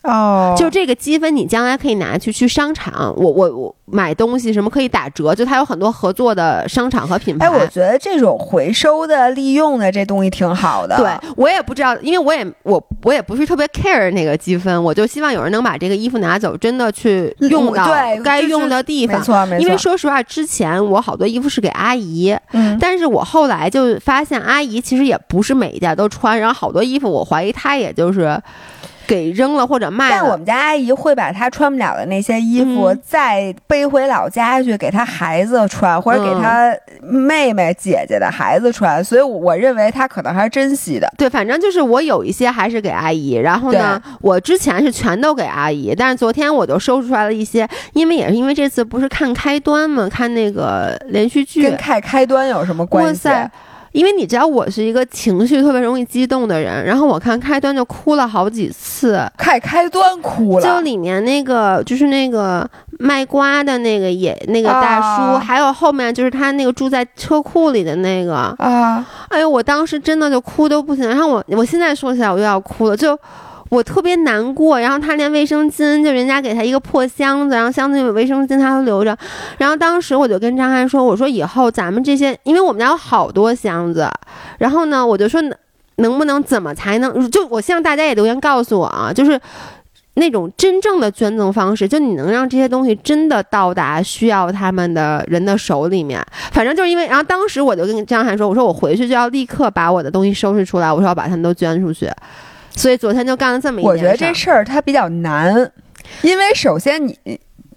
哦，就这个积分，你将来可以拿去去商场，我我我买东西什么可以打折，就它有很多合作的商场和品牌。哎，我觉得这种回收的、利用的这东西挺好的。对我也不知道，因为我也我我也不是特别 care 那个积分，我就希望有人能把这个衣服拿走，真的去用到该用的地方。没错没错。因为说实话，之前我好多衣服是给阿姨，嗯，但是我后来就发现阿姨其实也不是每一件都穿，然后好多衣服我怀疑她也就是。给扔了或者卖了，但我们家阿姨会把她穿不了的那些衣服再背回老家去给她孩子穿，或者给她妹妹、姐姐的孩子穿，所以我认为她可能还是珍惜的。对，反正就是我有一些还是给阿姨，然后呢，我之前是全都给阿姨，但是昨天我就收拾出来了一些，因为也是因为这次不是看开端嘛，看那个连续剧，跟看开端有什么关系？因为你知道我是一个情绪特别容易激动的人，然后我看开端就哭了好几次，看开端哭了，就里面那个就是那个卖瓜的那个也那个大叔，还有后面就是他那个住在车库里的那个。啊，哎呦，我当时真的就哭都不行，然后我我现在说起来我又要哭了，就。我特别难过，然后他连卫生巾，就人家给他一个破箱子，然后箱子里有卫生巾，他都留着。然后当时我就跟张翰说：“我说以后咱们这些，因为我们家有好多箱子，然后呢，我就说能不能怎么才能？就我希望大家也留言告诉我啊，就是那种真正的捐赠方式，就你能让这些东西真的到达需要他们的人的手里面。反正就是因为，然后当时我就跟张翰说：我说我回去就要立刻把我的东西收拾出来，我说要把他们都捐出去。”所以昨天就干了这么一件事。我觉得这事儿它比较难，因为首先你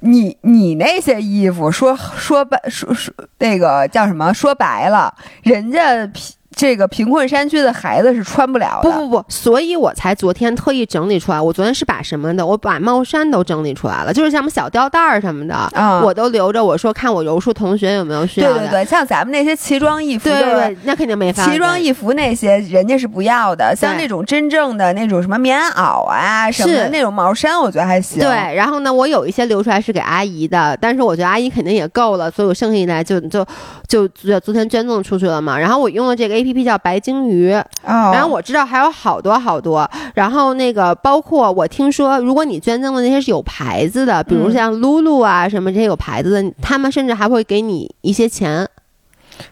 你你那些衣服说说白说说那个叫什么？说白了，人家这个贫困山区的孩子是穿不了的。不不不，所以我才昨天特意整理出来。我昨天是把什么的？我把帽衫都整理出来了，就是像什么小吊带儿什么的啊，我都留着。我说看我柔术同学有没有需要的。对对对，像咱们那些奇装异服，对对，那肯定没法。奇装异服那些人家是不要的，像那种真正的那种什么棉袄啊什么的那种毛衫，我觉得还行。对，然后呢，我有一些留出来是给阿姨的，但是我觉得阿姨肯定也够了，所以我剩下一来就就就昨天捐赠出去了嘛。然后我用了这个 P P 叫白鲸鱼，然后我知道还有好多好多。然后那个包括我听说，如果你捐赠的那些是有牌子的，比如像露露啊什么这些有牌子的，他们甚至还会给你一些钱，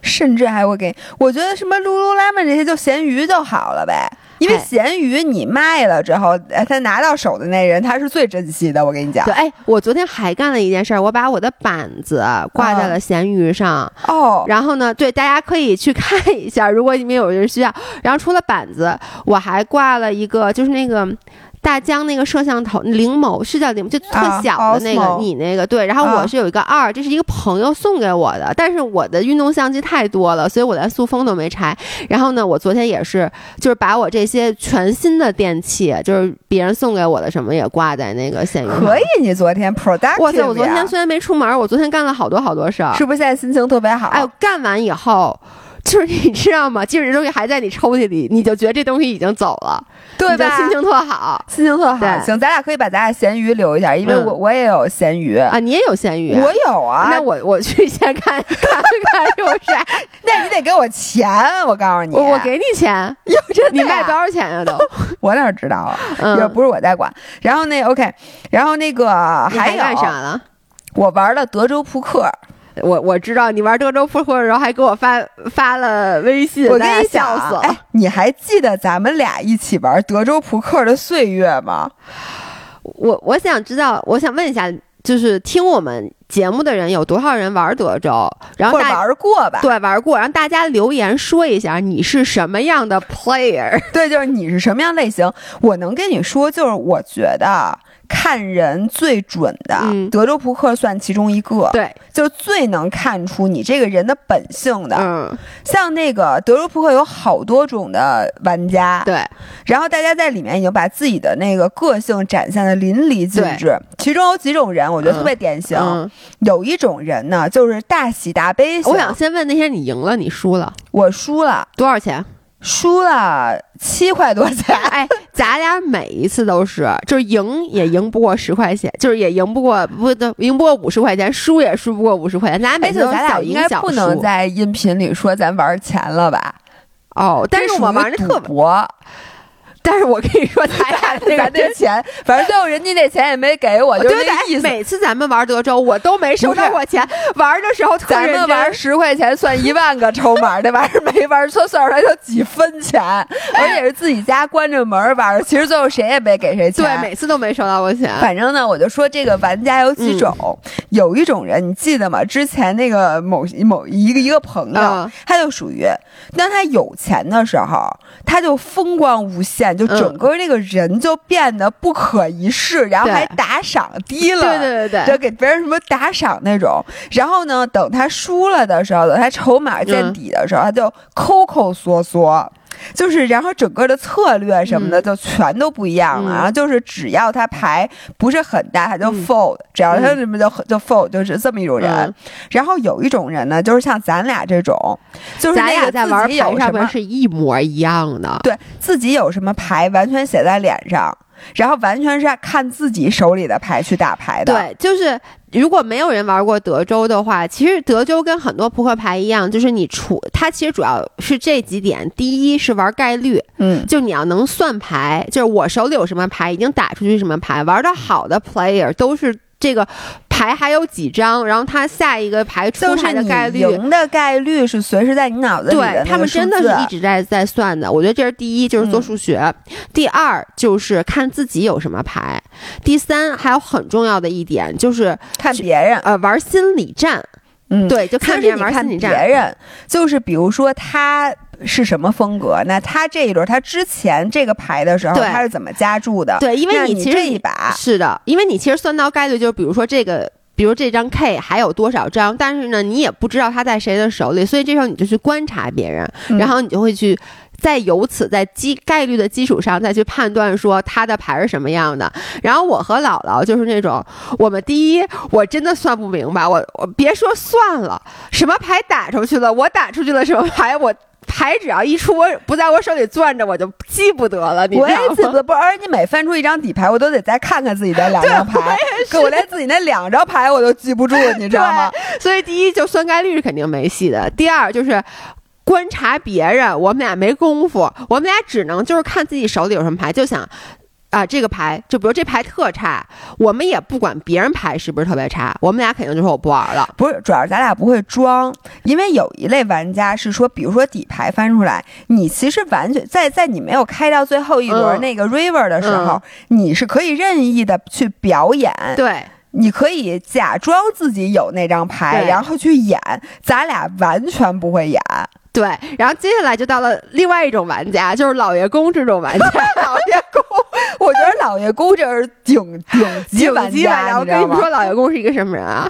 甚至还会给。我觉得什么 Lululemon 这些就咸鱼就好了呗。因为咸鱼你卖了之后，他拿到手的那人他是最珍惜的。我跟你讲，对，哎，我昨天还干了一件事儿，我把我的板子挂在了咸鱼上。哦，然后呢，对，大家可以去看一下，如果你们有人需要。然后除了板子，我还挂了一个，就是那个。大疆那个摄像头，灵某是叫灵，就特小的那个，你那个对。然后我是有一个二，这是一个朋友送给我的，但是我的运动相机太多了，所以我连塑封都没拆。然后呢，我昨天也是，就是把我这些全新的电器，就是别人送给我的什么也挂在那个闲鱼。可以，你昨天 productive。哇塞，我昨天虽然没出门，我昨天干了好多好多事儿。是不是现在心情特别好？哎，干完以后。就是你知道吗？即使这东西还在你抽屉里，你就觉得这东西已经走了，对吧？心情特好，心情特好。行，咱俩可以把咱俩咸鱼留一下，因为我我也有咸鱼啊，你也有咸鱼，我有啊。那我我去先看看看有啥。<laughs> 那你得给我钱，我告诉你，我给你钱。哟，真的？你卖多少钱呀？都 <laughs> 我哪知道啊？<laughs> 也不是我在管。然后那 OK，然后那个还有干啥了？我玩了德州扑克。我我知道你玩德州扑克的时候还给我发发了微信，我跟你笑死了。哎，你还记得咱们俩一起玩德州扑克的岁月吗？我我想知道，我想问一下，就是听我们节目的人有多少人玩德州？然后玩过吧？对，玩过。让大家留言说一下你是什么样的 player？对，就是你是什么样类型？我能跟你说，就是我觉得。看人最准的，德州扑克算其中一个。对，就最能看出你这个人的本性的。嗯，像那个德州扑克有好多种的玩家。对，然后大家在里面已经把自己的那个个性展现的淋漓尽致。其中有几种人，我觉得特别典型。有一种人呢，就是大喜大悲。我想先问那些你赢了，你输了，我输了多少钱？输了七块多钱，哎，咱俩每一次都是，就是赢也赢不过十块钱，就是也赢不过不都赢不过五十块钱，输也输不过五十块钱。咱俩每次咱俩应该不能在音频里说咱玩钱了吧？哦，但是我玩的特博。但是我跟你说，咱俩 <laughs> 那个那钱，反正最后人家那钱也没给我，就那意思。每次咱们玩德州，我都没收到过钱。玩的时候，咱们玩十块钱算一万个筹码，那玩意儿没玩错，算出来就几分钱，而且是自己家关着门玩。其实最后谁也没给谁钱，对，每次都没收到过钱。反正呢，我就说这个玩家有几种，有一种人你记得吗？之前那个某某一个一个朋友，他就属于当他有钱的时候，他就风光无限。就整个那个人就变得不可一世，然后还打赏低了，对对对对，就给别人什么打赏那种。然后呢，等他输了的时候，等他筹码见底的时候，他就抠抠缩缩。就是，然后整个的策略什么的就全都不一样了。然后就是，只要他牌不是很大，他就 fold；只要他什么就就 fold，就是这么一种人。然后有一种人呢，就是像咱俩这种，就是咱俩在玩牌上面是一模一样的，对自己有什么牌完全写在脸上。然后完全是看自己手里的牌去打牌的。对，就是如果没有人玩过德州的话，其实德州跟很多扑克牌一样，就是你除它其实主要是这几点：第一是玩概率，嗯，就你要能算牌，就是我手里有什么牌，已经打出去什么牌。玩的好的 player 都是这个。牌还有几张，然后他下一个牌出牌的概率，赢的概率是随时在你脑子里的。对他们真的是一直在在算的。我觉得这是第一，就是做数学；第二就是看自己有什么牌；第三还有很重要的一点就是看别人，呃，玩心理战。嗯，对，就看别人玩心理战。别人就是比如说他。是什么风格？那他这一轮，他之前这个牌的时候，他是怎么加注的？对，因为你其实这一把是的，因为你其实算到概率，就是比如说这个比如这张 K 还有多少张，但是呢，你也不知道他在谁的手里，所以这时候你就去观察别人，然后你就会去。再由此在基概率的基础上再去判断说他的牌是什么样的。然后我和姥姥就是那种，我们第一我真的算不明白，我我别说算了，什么牌打出去了，我打出去了什么牌，我牌只要一出我不在我手里攥着，我就记不得了。我也记不得，不是，而且你每翻出一张底牌，我都得再看看自己的两张牌，可我连自己那两张牌我都记不住，你知道吗？所以第一就算概率是肯定没戏的，第二就是。观察别人，我们俩没功夫，我们俩只能就是看自己手里有什么牌，就想，啊，这个牌，就比如这牌特差，我们也不管别人牌是不是特别差，我们俩肯定就说我不玩了。不是，主要是咱俩不会装，因为有一类玩家是说，比如说底牌翻出来，你其实完全在在你没有开到最后一轮那个 river 的时候，你是可以任意的去表演。对。你可以假装自己有那张牌，然后去演，咱俩完全不会演。对，然后接下来就到了另外一种玩家，就是老爷公这种玩家。<laughs> 老爷公，我觉得老爷公这是顶顶级玩家。我跟你们说，老爷公是一个什么人啊？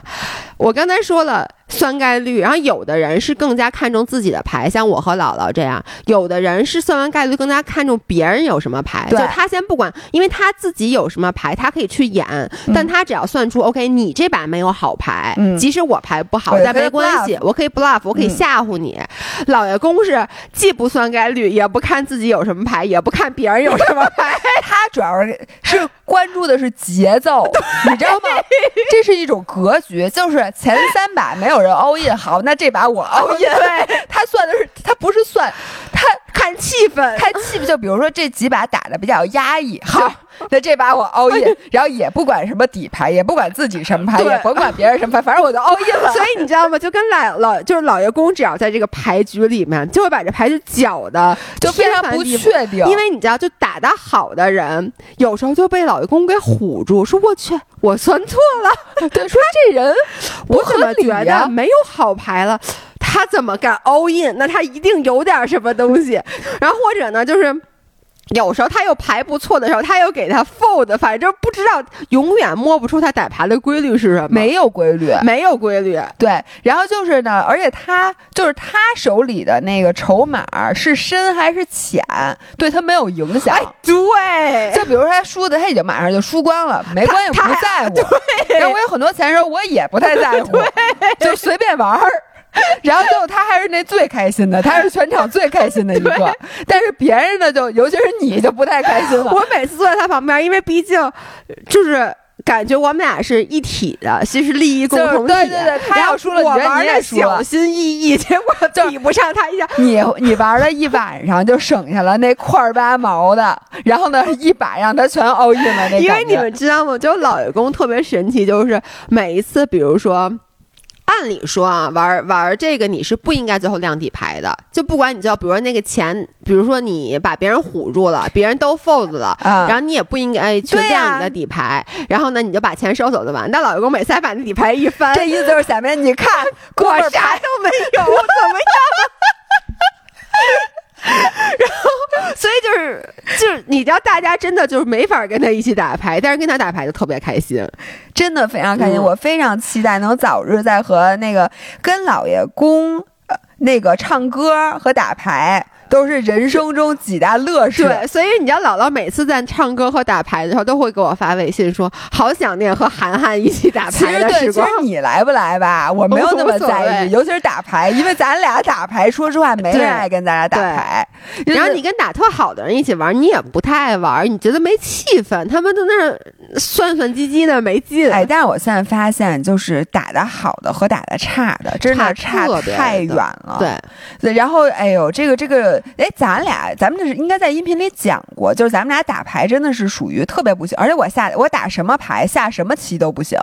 我刚才说了。算概率，然后有的人是更加看重自己的牌，像我和姥姥这样；有的人是算完概率更加看重别人有什么牌，就他先不管，因为他自己有什么牌，他可以去演，但他只要算出 OK，你这把没有好牌，即使我牌不好，但没关系，我可以 bluff，我可以吓唬你。老爷公是既不算概率，也不看自己有什么牌，也不看别人有什么牌，<laughs> 他主要是是关注的是节奏，你知道吗？<laughs> 这是一种格局，就是前三把没有。人 all in 好，那这把我 all in。对，他算的是他不是算，他看气氛，看气氛。就比如说这几把打的比较压抑，好，<laughs> 那这把我 all in，然后也不管什么底牌，也不管自己什么牌，也甭管别人什么牌，反正我就 all in 了。所以你知道吗？就跟老老就是老爷公，只要在这个牌局里面，就会把这牌就搅的就非常不确定。因为你知道，就打的好的人，有时候就被老爷公给唬住，说我去，我算错了。<laughs> 对，说这人，我怎么觉得没有好牌了？他怎么敢 all in？那他一定有点什么东西。然后或者呢，就是。有时候他又牌不错的时候，他又给他 fold，反正不知道，永远摸不出他打牌的规律是什么。没有规律，没有规律。对，然后就是呢，而且他就是他手里的那个筹码是深还是浅，对他没有影响。对，就比如说他输的，他已经马上就输光了，没关系，不在乎。<laughs> 对，然后我有很多钱的时候，我也不太在乎，<laughs> 就随便玩儿。然后最后他还是那最开心的，他是全场最开心的一个。但是别人的，就尤其是你就不太开心了。我每次坐在他旁边，因为毕竟就是感觉我们俩是一体的，其实利益共同体。对对对，他要输了，我玩的小心翼翼，结果 <laughs> 比不上他一下。你你玩了一晚上，就省下了那块八毛的，然后呢，一把让他全 all in 了。那因为你们知道吗？就老爷公特别神奇，就是每一次，比如说。按理说啊，玩玩这个你是不应该最后亮底牌的，就不管你就比如说那个钱，比如说你把别人唬住了，别人都 fold 了，然后你也不应该去亮你的底牌，然后呢你就把钱收走就完。但老员工每次把那底牌一翻，这意思就是下面你看 <laughs> 我啥都没有，怎么样？<laughs> 然后，所以就是，就是你知道，大家真的就是没法跟他一起打牌，但是跟他打牌就特别开心，真的非常开心。我非常期待能早日再和那个跟老爷公那个唱歌和打牌。都是人生中几大乐事。对，所以你知道，姥姥每次在唱歌和打牌的时候，都会给我发微信说：“好想念和涵涵一起打牌的时光。”其实你来不来吧，我没有那么在意，尤其是打牌，因为咱俩打牌，说实话，没人爱跟咱俩打牌。然后你跟打特好的人一起玩，你也不太爱玩，你觉得没气氛，他们在那儿算算唧唧的，没劲。哎，但是我现在发现，就是打的好的和打的差的，真的差太远了。对，然后哎呦，这个这个。哎，咱俩，咱们这是应该在音频里讲过，就是咱们俩打牌真的是属于特别不行，而且我下我打什么牌下什么棋都不行，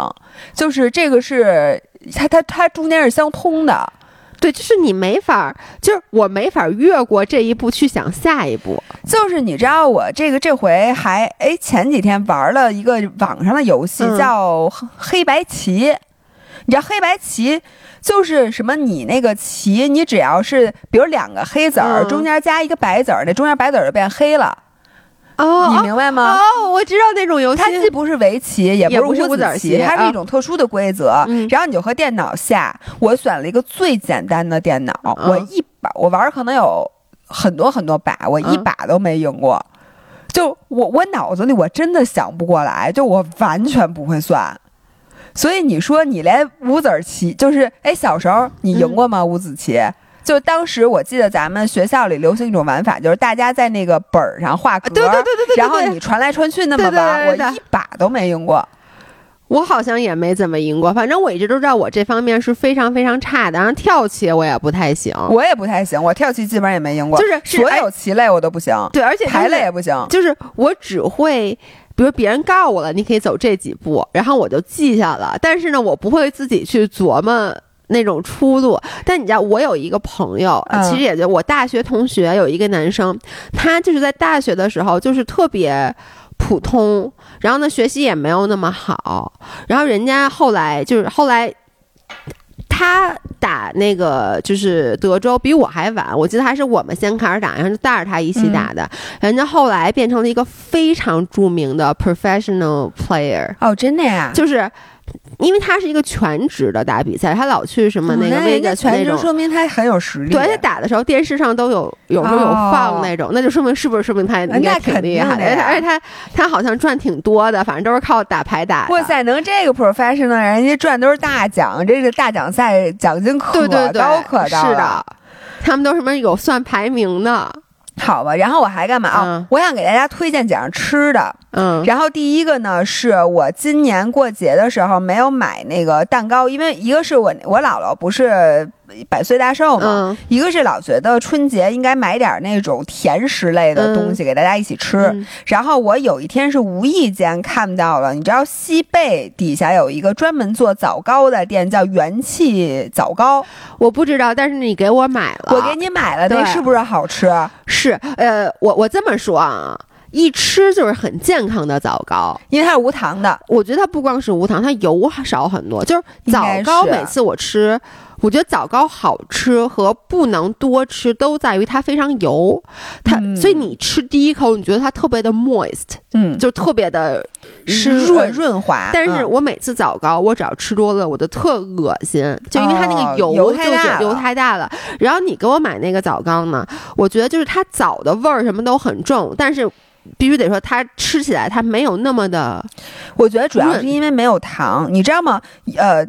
就是这个是它它它中间是相通的，对，就是你没法，就是我没法越过这一步去想下一步，就是你知道我这个这回还哎前几天玩了一个网上的游戏叫黑白棋，你知道黑白棋。就是什么？你那个棋，你只要是比如两个黑子儿中间加一个白子儿，那中间白子儿就变黑了。哦，你明白吗？哦，我知道那种游戏，它既不是围棋，也不是五子棋，它是一种特殊的规则。然后你就和电脑下，我选了一个最简单的电脑，我一把我玩可能有很多很多把，我一把都没赢过。就我我脑子里我真的想不过来，就我完全不会算。所以你说你连五子棋，就是哎，小时候你赢过吗？五子棋？就当时我记得咱们学校里流行一种玩法，就是大家在那个本儿上画格，对对对对对，然后你传来传去那么玩，我一把都没赢过。我好像也没怎么赢过，反正我一直都知道我这方面是非常非常差的。然后跳棋我也不太行，我也不太行，我跳棋基本上也没赢过，就是所有棋类我都不行。对，而且牌类也不行，就是我只会，比如别人告诉我了，你可以走这几步，然后我就记下了。但是呢，我不会自己去琢磨。那种出路，但你知道，我有一个朋友，其实也就我大学同学有一个男生，他就是在大学的时候就是特别普通，然后呢学习也没有那么好，然后人家后来就是后来他打那个就是德州比我还晚，我记得还是我们先开始打，然后就带着他一起打的，人家后来变成了一个非常著名的 professional player。哦，真的呀，就是。因为他是一个全职的打比赛，他老去什么那个那个全职，说明他很有实力。对，他打的时候电视上都有，有时候有放那种，那就说明是不是说明他应该挺厉害的。而且他他好像赚挺多的，反正都是靠打牌打。哇塞，能这个 professional，人家赚都是大奖，这个大奖赛奖金可高可高。是的，他们都什么有算排名的。好吧，然后我还干嘛啊？我想给大家推荐几样吃的。嗯，然后第一个呢，是我今年过节的时候没有买那个蛋糕，因为一个是我我姥姥不是。百岁大寿嘛，一个是老觉得春节应该买点那种甜食类的东西给大家一起吃。然后我有一天是无意间看到了，你知道西贝底下有一个专门做枣糕的店，叫元气枣糕。我不知道，但是你给我买了，我给你买了，那是不是好吃？是，呃，我我这么说啊，一吃就是很健康的枣糕，因为它是无糖的。我觉得它不光是无糖，它油少很多。就是枣糕，每次我吃。我觉得枣糕好吃和不能多吃都在于它非常油，它所以你吃第一口你觉得它特别的 moist，嗯，就特别的湿润润滑。但是我每次枣糕我只要吃多了，我就特恶心，就因为它那个油油太大油太大了。然后你给我买那个枣糕呢，我觉得就是它枣的味儿什么都很重，但是必须得说它吃起来它没有那么的，我觉得主要是因为没有糖，你知道吗？呃。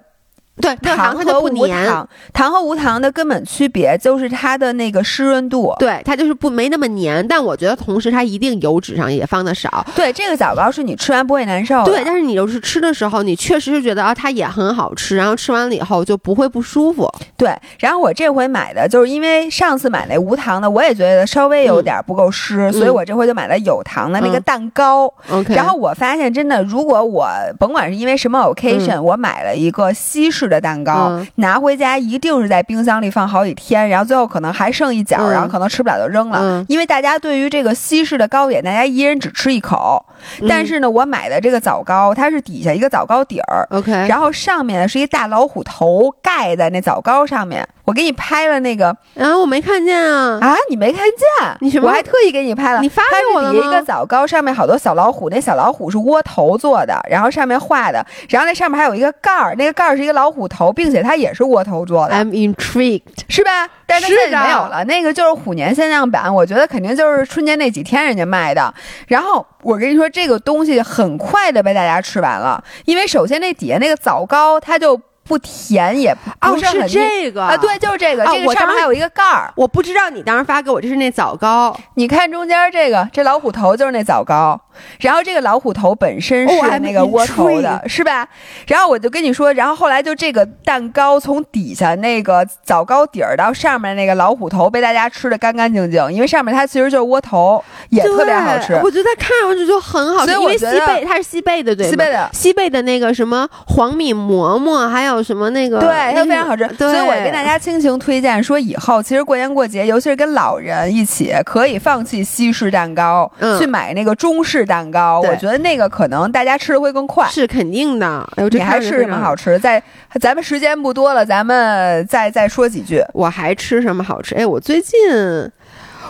对，糖和无糖，糖和无糖的根本区别就是它的那个湿润度。对，它就是不没那么黏，但我觉得同时它一定油脂上也放的少。对，这个枣糕是你吃完不会难受。对，但是你就是吃的时候，你确实是觉得啊，它也很好吃，然后吃完了以后就不会不舒服。对，然后我这回买的就是因为上次买那无糖的，我也觉得稍微有点不够湿，所以我这回就买了有糖的那个蛋糕。OK，然后我发现真的，如果我甭管是因为什么 occasion，我买了一个西式。的蛋糕拿回家一定是在冰箱里放好几天，然后最后可能还剩一角，然后可能吃不了就扔了。因为大家对于这个西式的糕点，大家一人只吃一口。但是呢，我买的这个枣糕，它是底下一个枣糕底儿，OK，然后上面呢是一大老虎头盖在那枣糕上面。我给你拍了那个，啊，我没看见啊啊，你没看见？你什么？我还特意给你拍了，你发给我了吗？一个枣糕上面好多小老虎，那小老虎是窝头做的，然后上面画的，然后那上面还有一个盖儿，那个盖儿是一个老虎头，并且它也是窝头做的。I'm intrigued，是吧？但是现在没有了，那个就是虎年限量版，我觉得肯定就是春节那几天人家卖的。然后我跟你说，这个东西很快的被大家吃完了，因为首先那底下那个枣糕它就。不甜也不是很这个啊，对，就是这个，这个上面还有一个盖儿。我不知道你当时发给我这是那枣糕，你看中间这个，这老虎头就是那枣糕。然后这个老虎头本身是那个窝头的，是吧？然后我就跟你说，然后后来就这个蛋糕从底下那个枣糕底儿到上面那个老虎头被大家吃的干干净净，因为上面它其实就是窝头，也特别好吃。我觉得看上去就很好吃，因为西贝它是西贝的，对西贝的西贝的那个什么黄米馍馍，还有什么那个，对，它非常好吃。所以我跟大家倾情推荐说，以后其实过年过节，尤其是跟老人一起，可以放弃西式蛋糕，去买那个中式。蛋糕，我觉得那个可能大家吃的会更快，是肯定的。你还吃什么好吃？在咱们时间不多了，咱们再再说几句。我还吃什么好吃？哎，我最近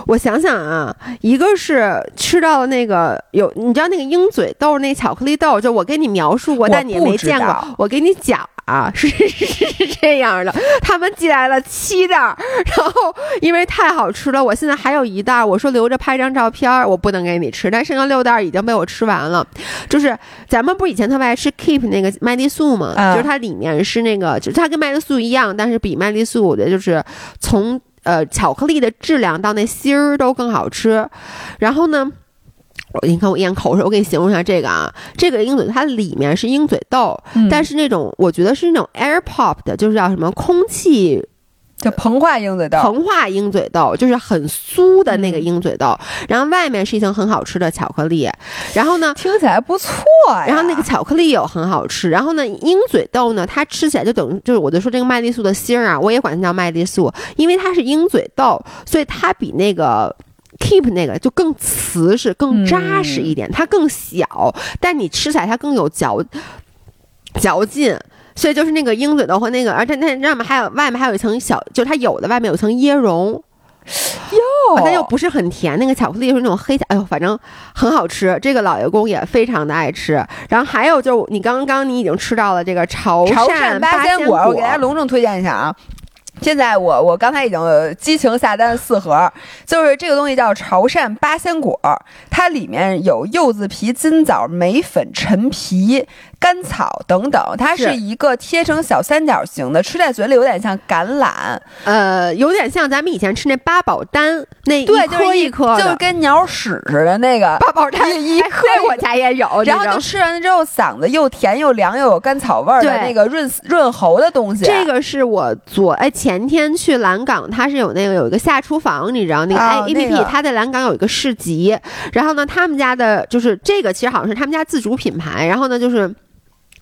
我想想啊，一个是吃到了那个有，你知道那个鹰嘴豆那巧克力豆，就我给你描述过，但你没见过，我给你讲。啊，<laughs> 是是是这样的，他们寄来了七袋，然后因为太好吃了，我现在还有一袋，我说留着拍张照片，我不能给你吃，但剩下六袋已经被我吃完了。就是咱们不是以前特别爱吃 Keep 那个麦丽素吗？就是它里面是那个，就它跟麦丽素一样，但是比麦丽素的就是从呃巧克力的质量到那芯儿都更好吃。然后呢？你看我咽口水，我给你形容一下这个啊，这个鹰嘴它里面是鹰嘴豆，但是那种我觉得是那种 air pop 的，就是叫什么空气，叫膨化鹰嘴豆，膨化鹰嘴豆就是很酥的那个鹰嘴豆，然后外面是一层很好吃的巧克力，然后呢听起来不错，然后那个巧克力又很好吃，然后呢鹰嘴豆呢它吃起来就等于就是我就说这个麦丽素的芯儿啊，我也管它叫麦丽素，因为它是鹰嘴豆，所以它比那个。Keep 那个就更瓷实、更扎实一点，它更小，但你吃起来它更有嚼嚼劲。所以就是那个鹰嘴豆和那个，而且那上面还有外面还有一层小，就它有的外面有层椰蓉，哟，它又不是很甜。那个巧克力是那种黑巧，哎呦，反正很好吃。这个老爷公也非常的爱吃。然后还有就是你刚刚你已经吃到了这个潮汕八仙果，我给大家隆重推荐一下啊。现在我我刚才已经激情下单四盒，就是这个东西叫潮汕八仙果，它里面有柚子皮、金枣、梅粉、陈皮。甘草等等，它是一个贴成小三角形的，吃在嘴里有点像橄榄，呃，有点像咱们以前吃那八宝丹那一颗一颗，就跟鸟屎似的那个八宝丹一颗，我家也有。<laughs> 然后就吃完了之后，嗓子又甜又凉又有甘草味儿的那个润润喉的东西。这个是我昨哎前天去蓝港，它是有那个有一个下厨房，你知道那个 A A P P，它在蓝港有一个市集。然后呢，他们家的就是这个，其实好像是他们家自主品牌。然后呢，就是。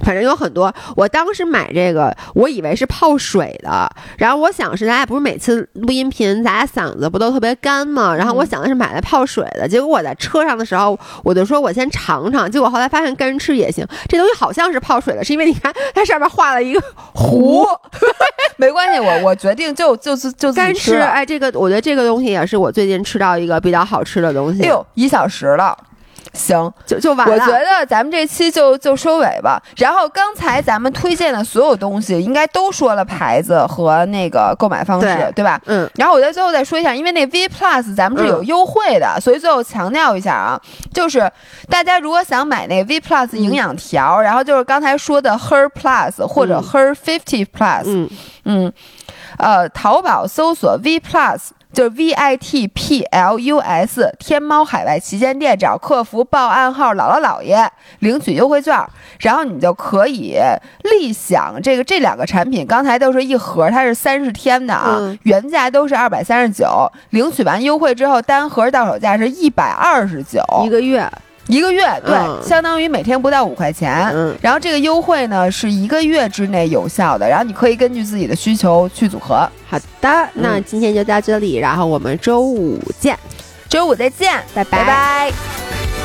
反正有很多，我当时买这个，我以为是泡水的。然后我想是，咱俩不是每次录音频，咱俩嗓子不都特别干吗？然后我想的是买来泡水的。结果我在车上的时候，我就说我先尝尝。结果后来发现干吃也行。这东西好像是泡水的，是因为你看它上面画了一个壶。<laughs> 没关系，我我决定就就是就干吃。哎，这个我觉得这个东西也是我最近吃到一个比较好吃的东西。哎呦，一小时了。行，就就完了。我觉得咱们这期就就收尾吧。然后刚才咱们推荐的所有东西，应该都说了牌子和那个购买方式，对吧？嗯。然后我在最后再说一下，因为那 V Plus 咱们是有优惠的，所以最后强调一下啊，就是大家如果想买那 V Plus 营养条，然后就是刚才说的 Her Plus 或者 Her Fifty Plus，嗯嗯，呃，淘宝搜索 V Plus。就是 V I T P L U S，天猫海外旗舰店找客服报暗号“姥姥姥爷”领取优惠券，然后你就可以立享这个这两个产品。刚才都是一盒，它是三十天的啊，原价都是二百三十九，领取完优惠之后，单盒到手价是一百二十九一个月。一个月对，相当于每天不到五块钱。嗯，然后这个优惠呢是一个月之内有效的，然后你可以根据自己的需求去组合。好的，那今天就到这里，然后我们周五见，周五再见，拜拜拜。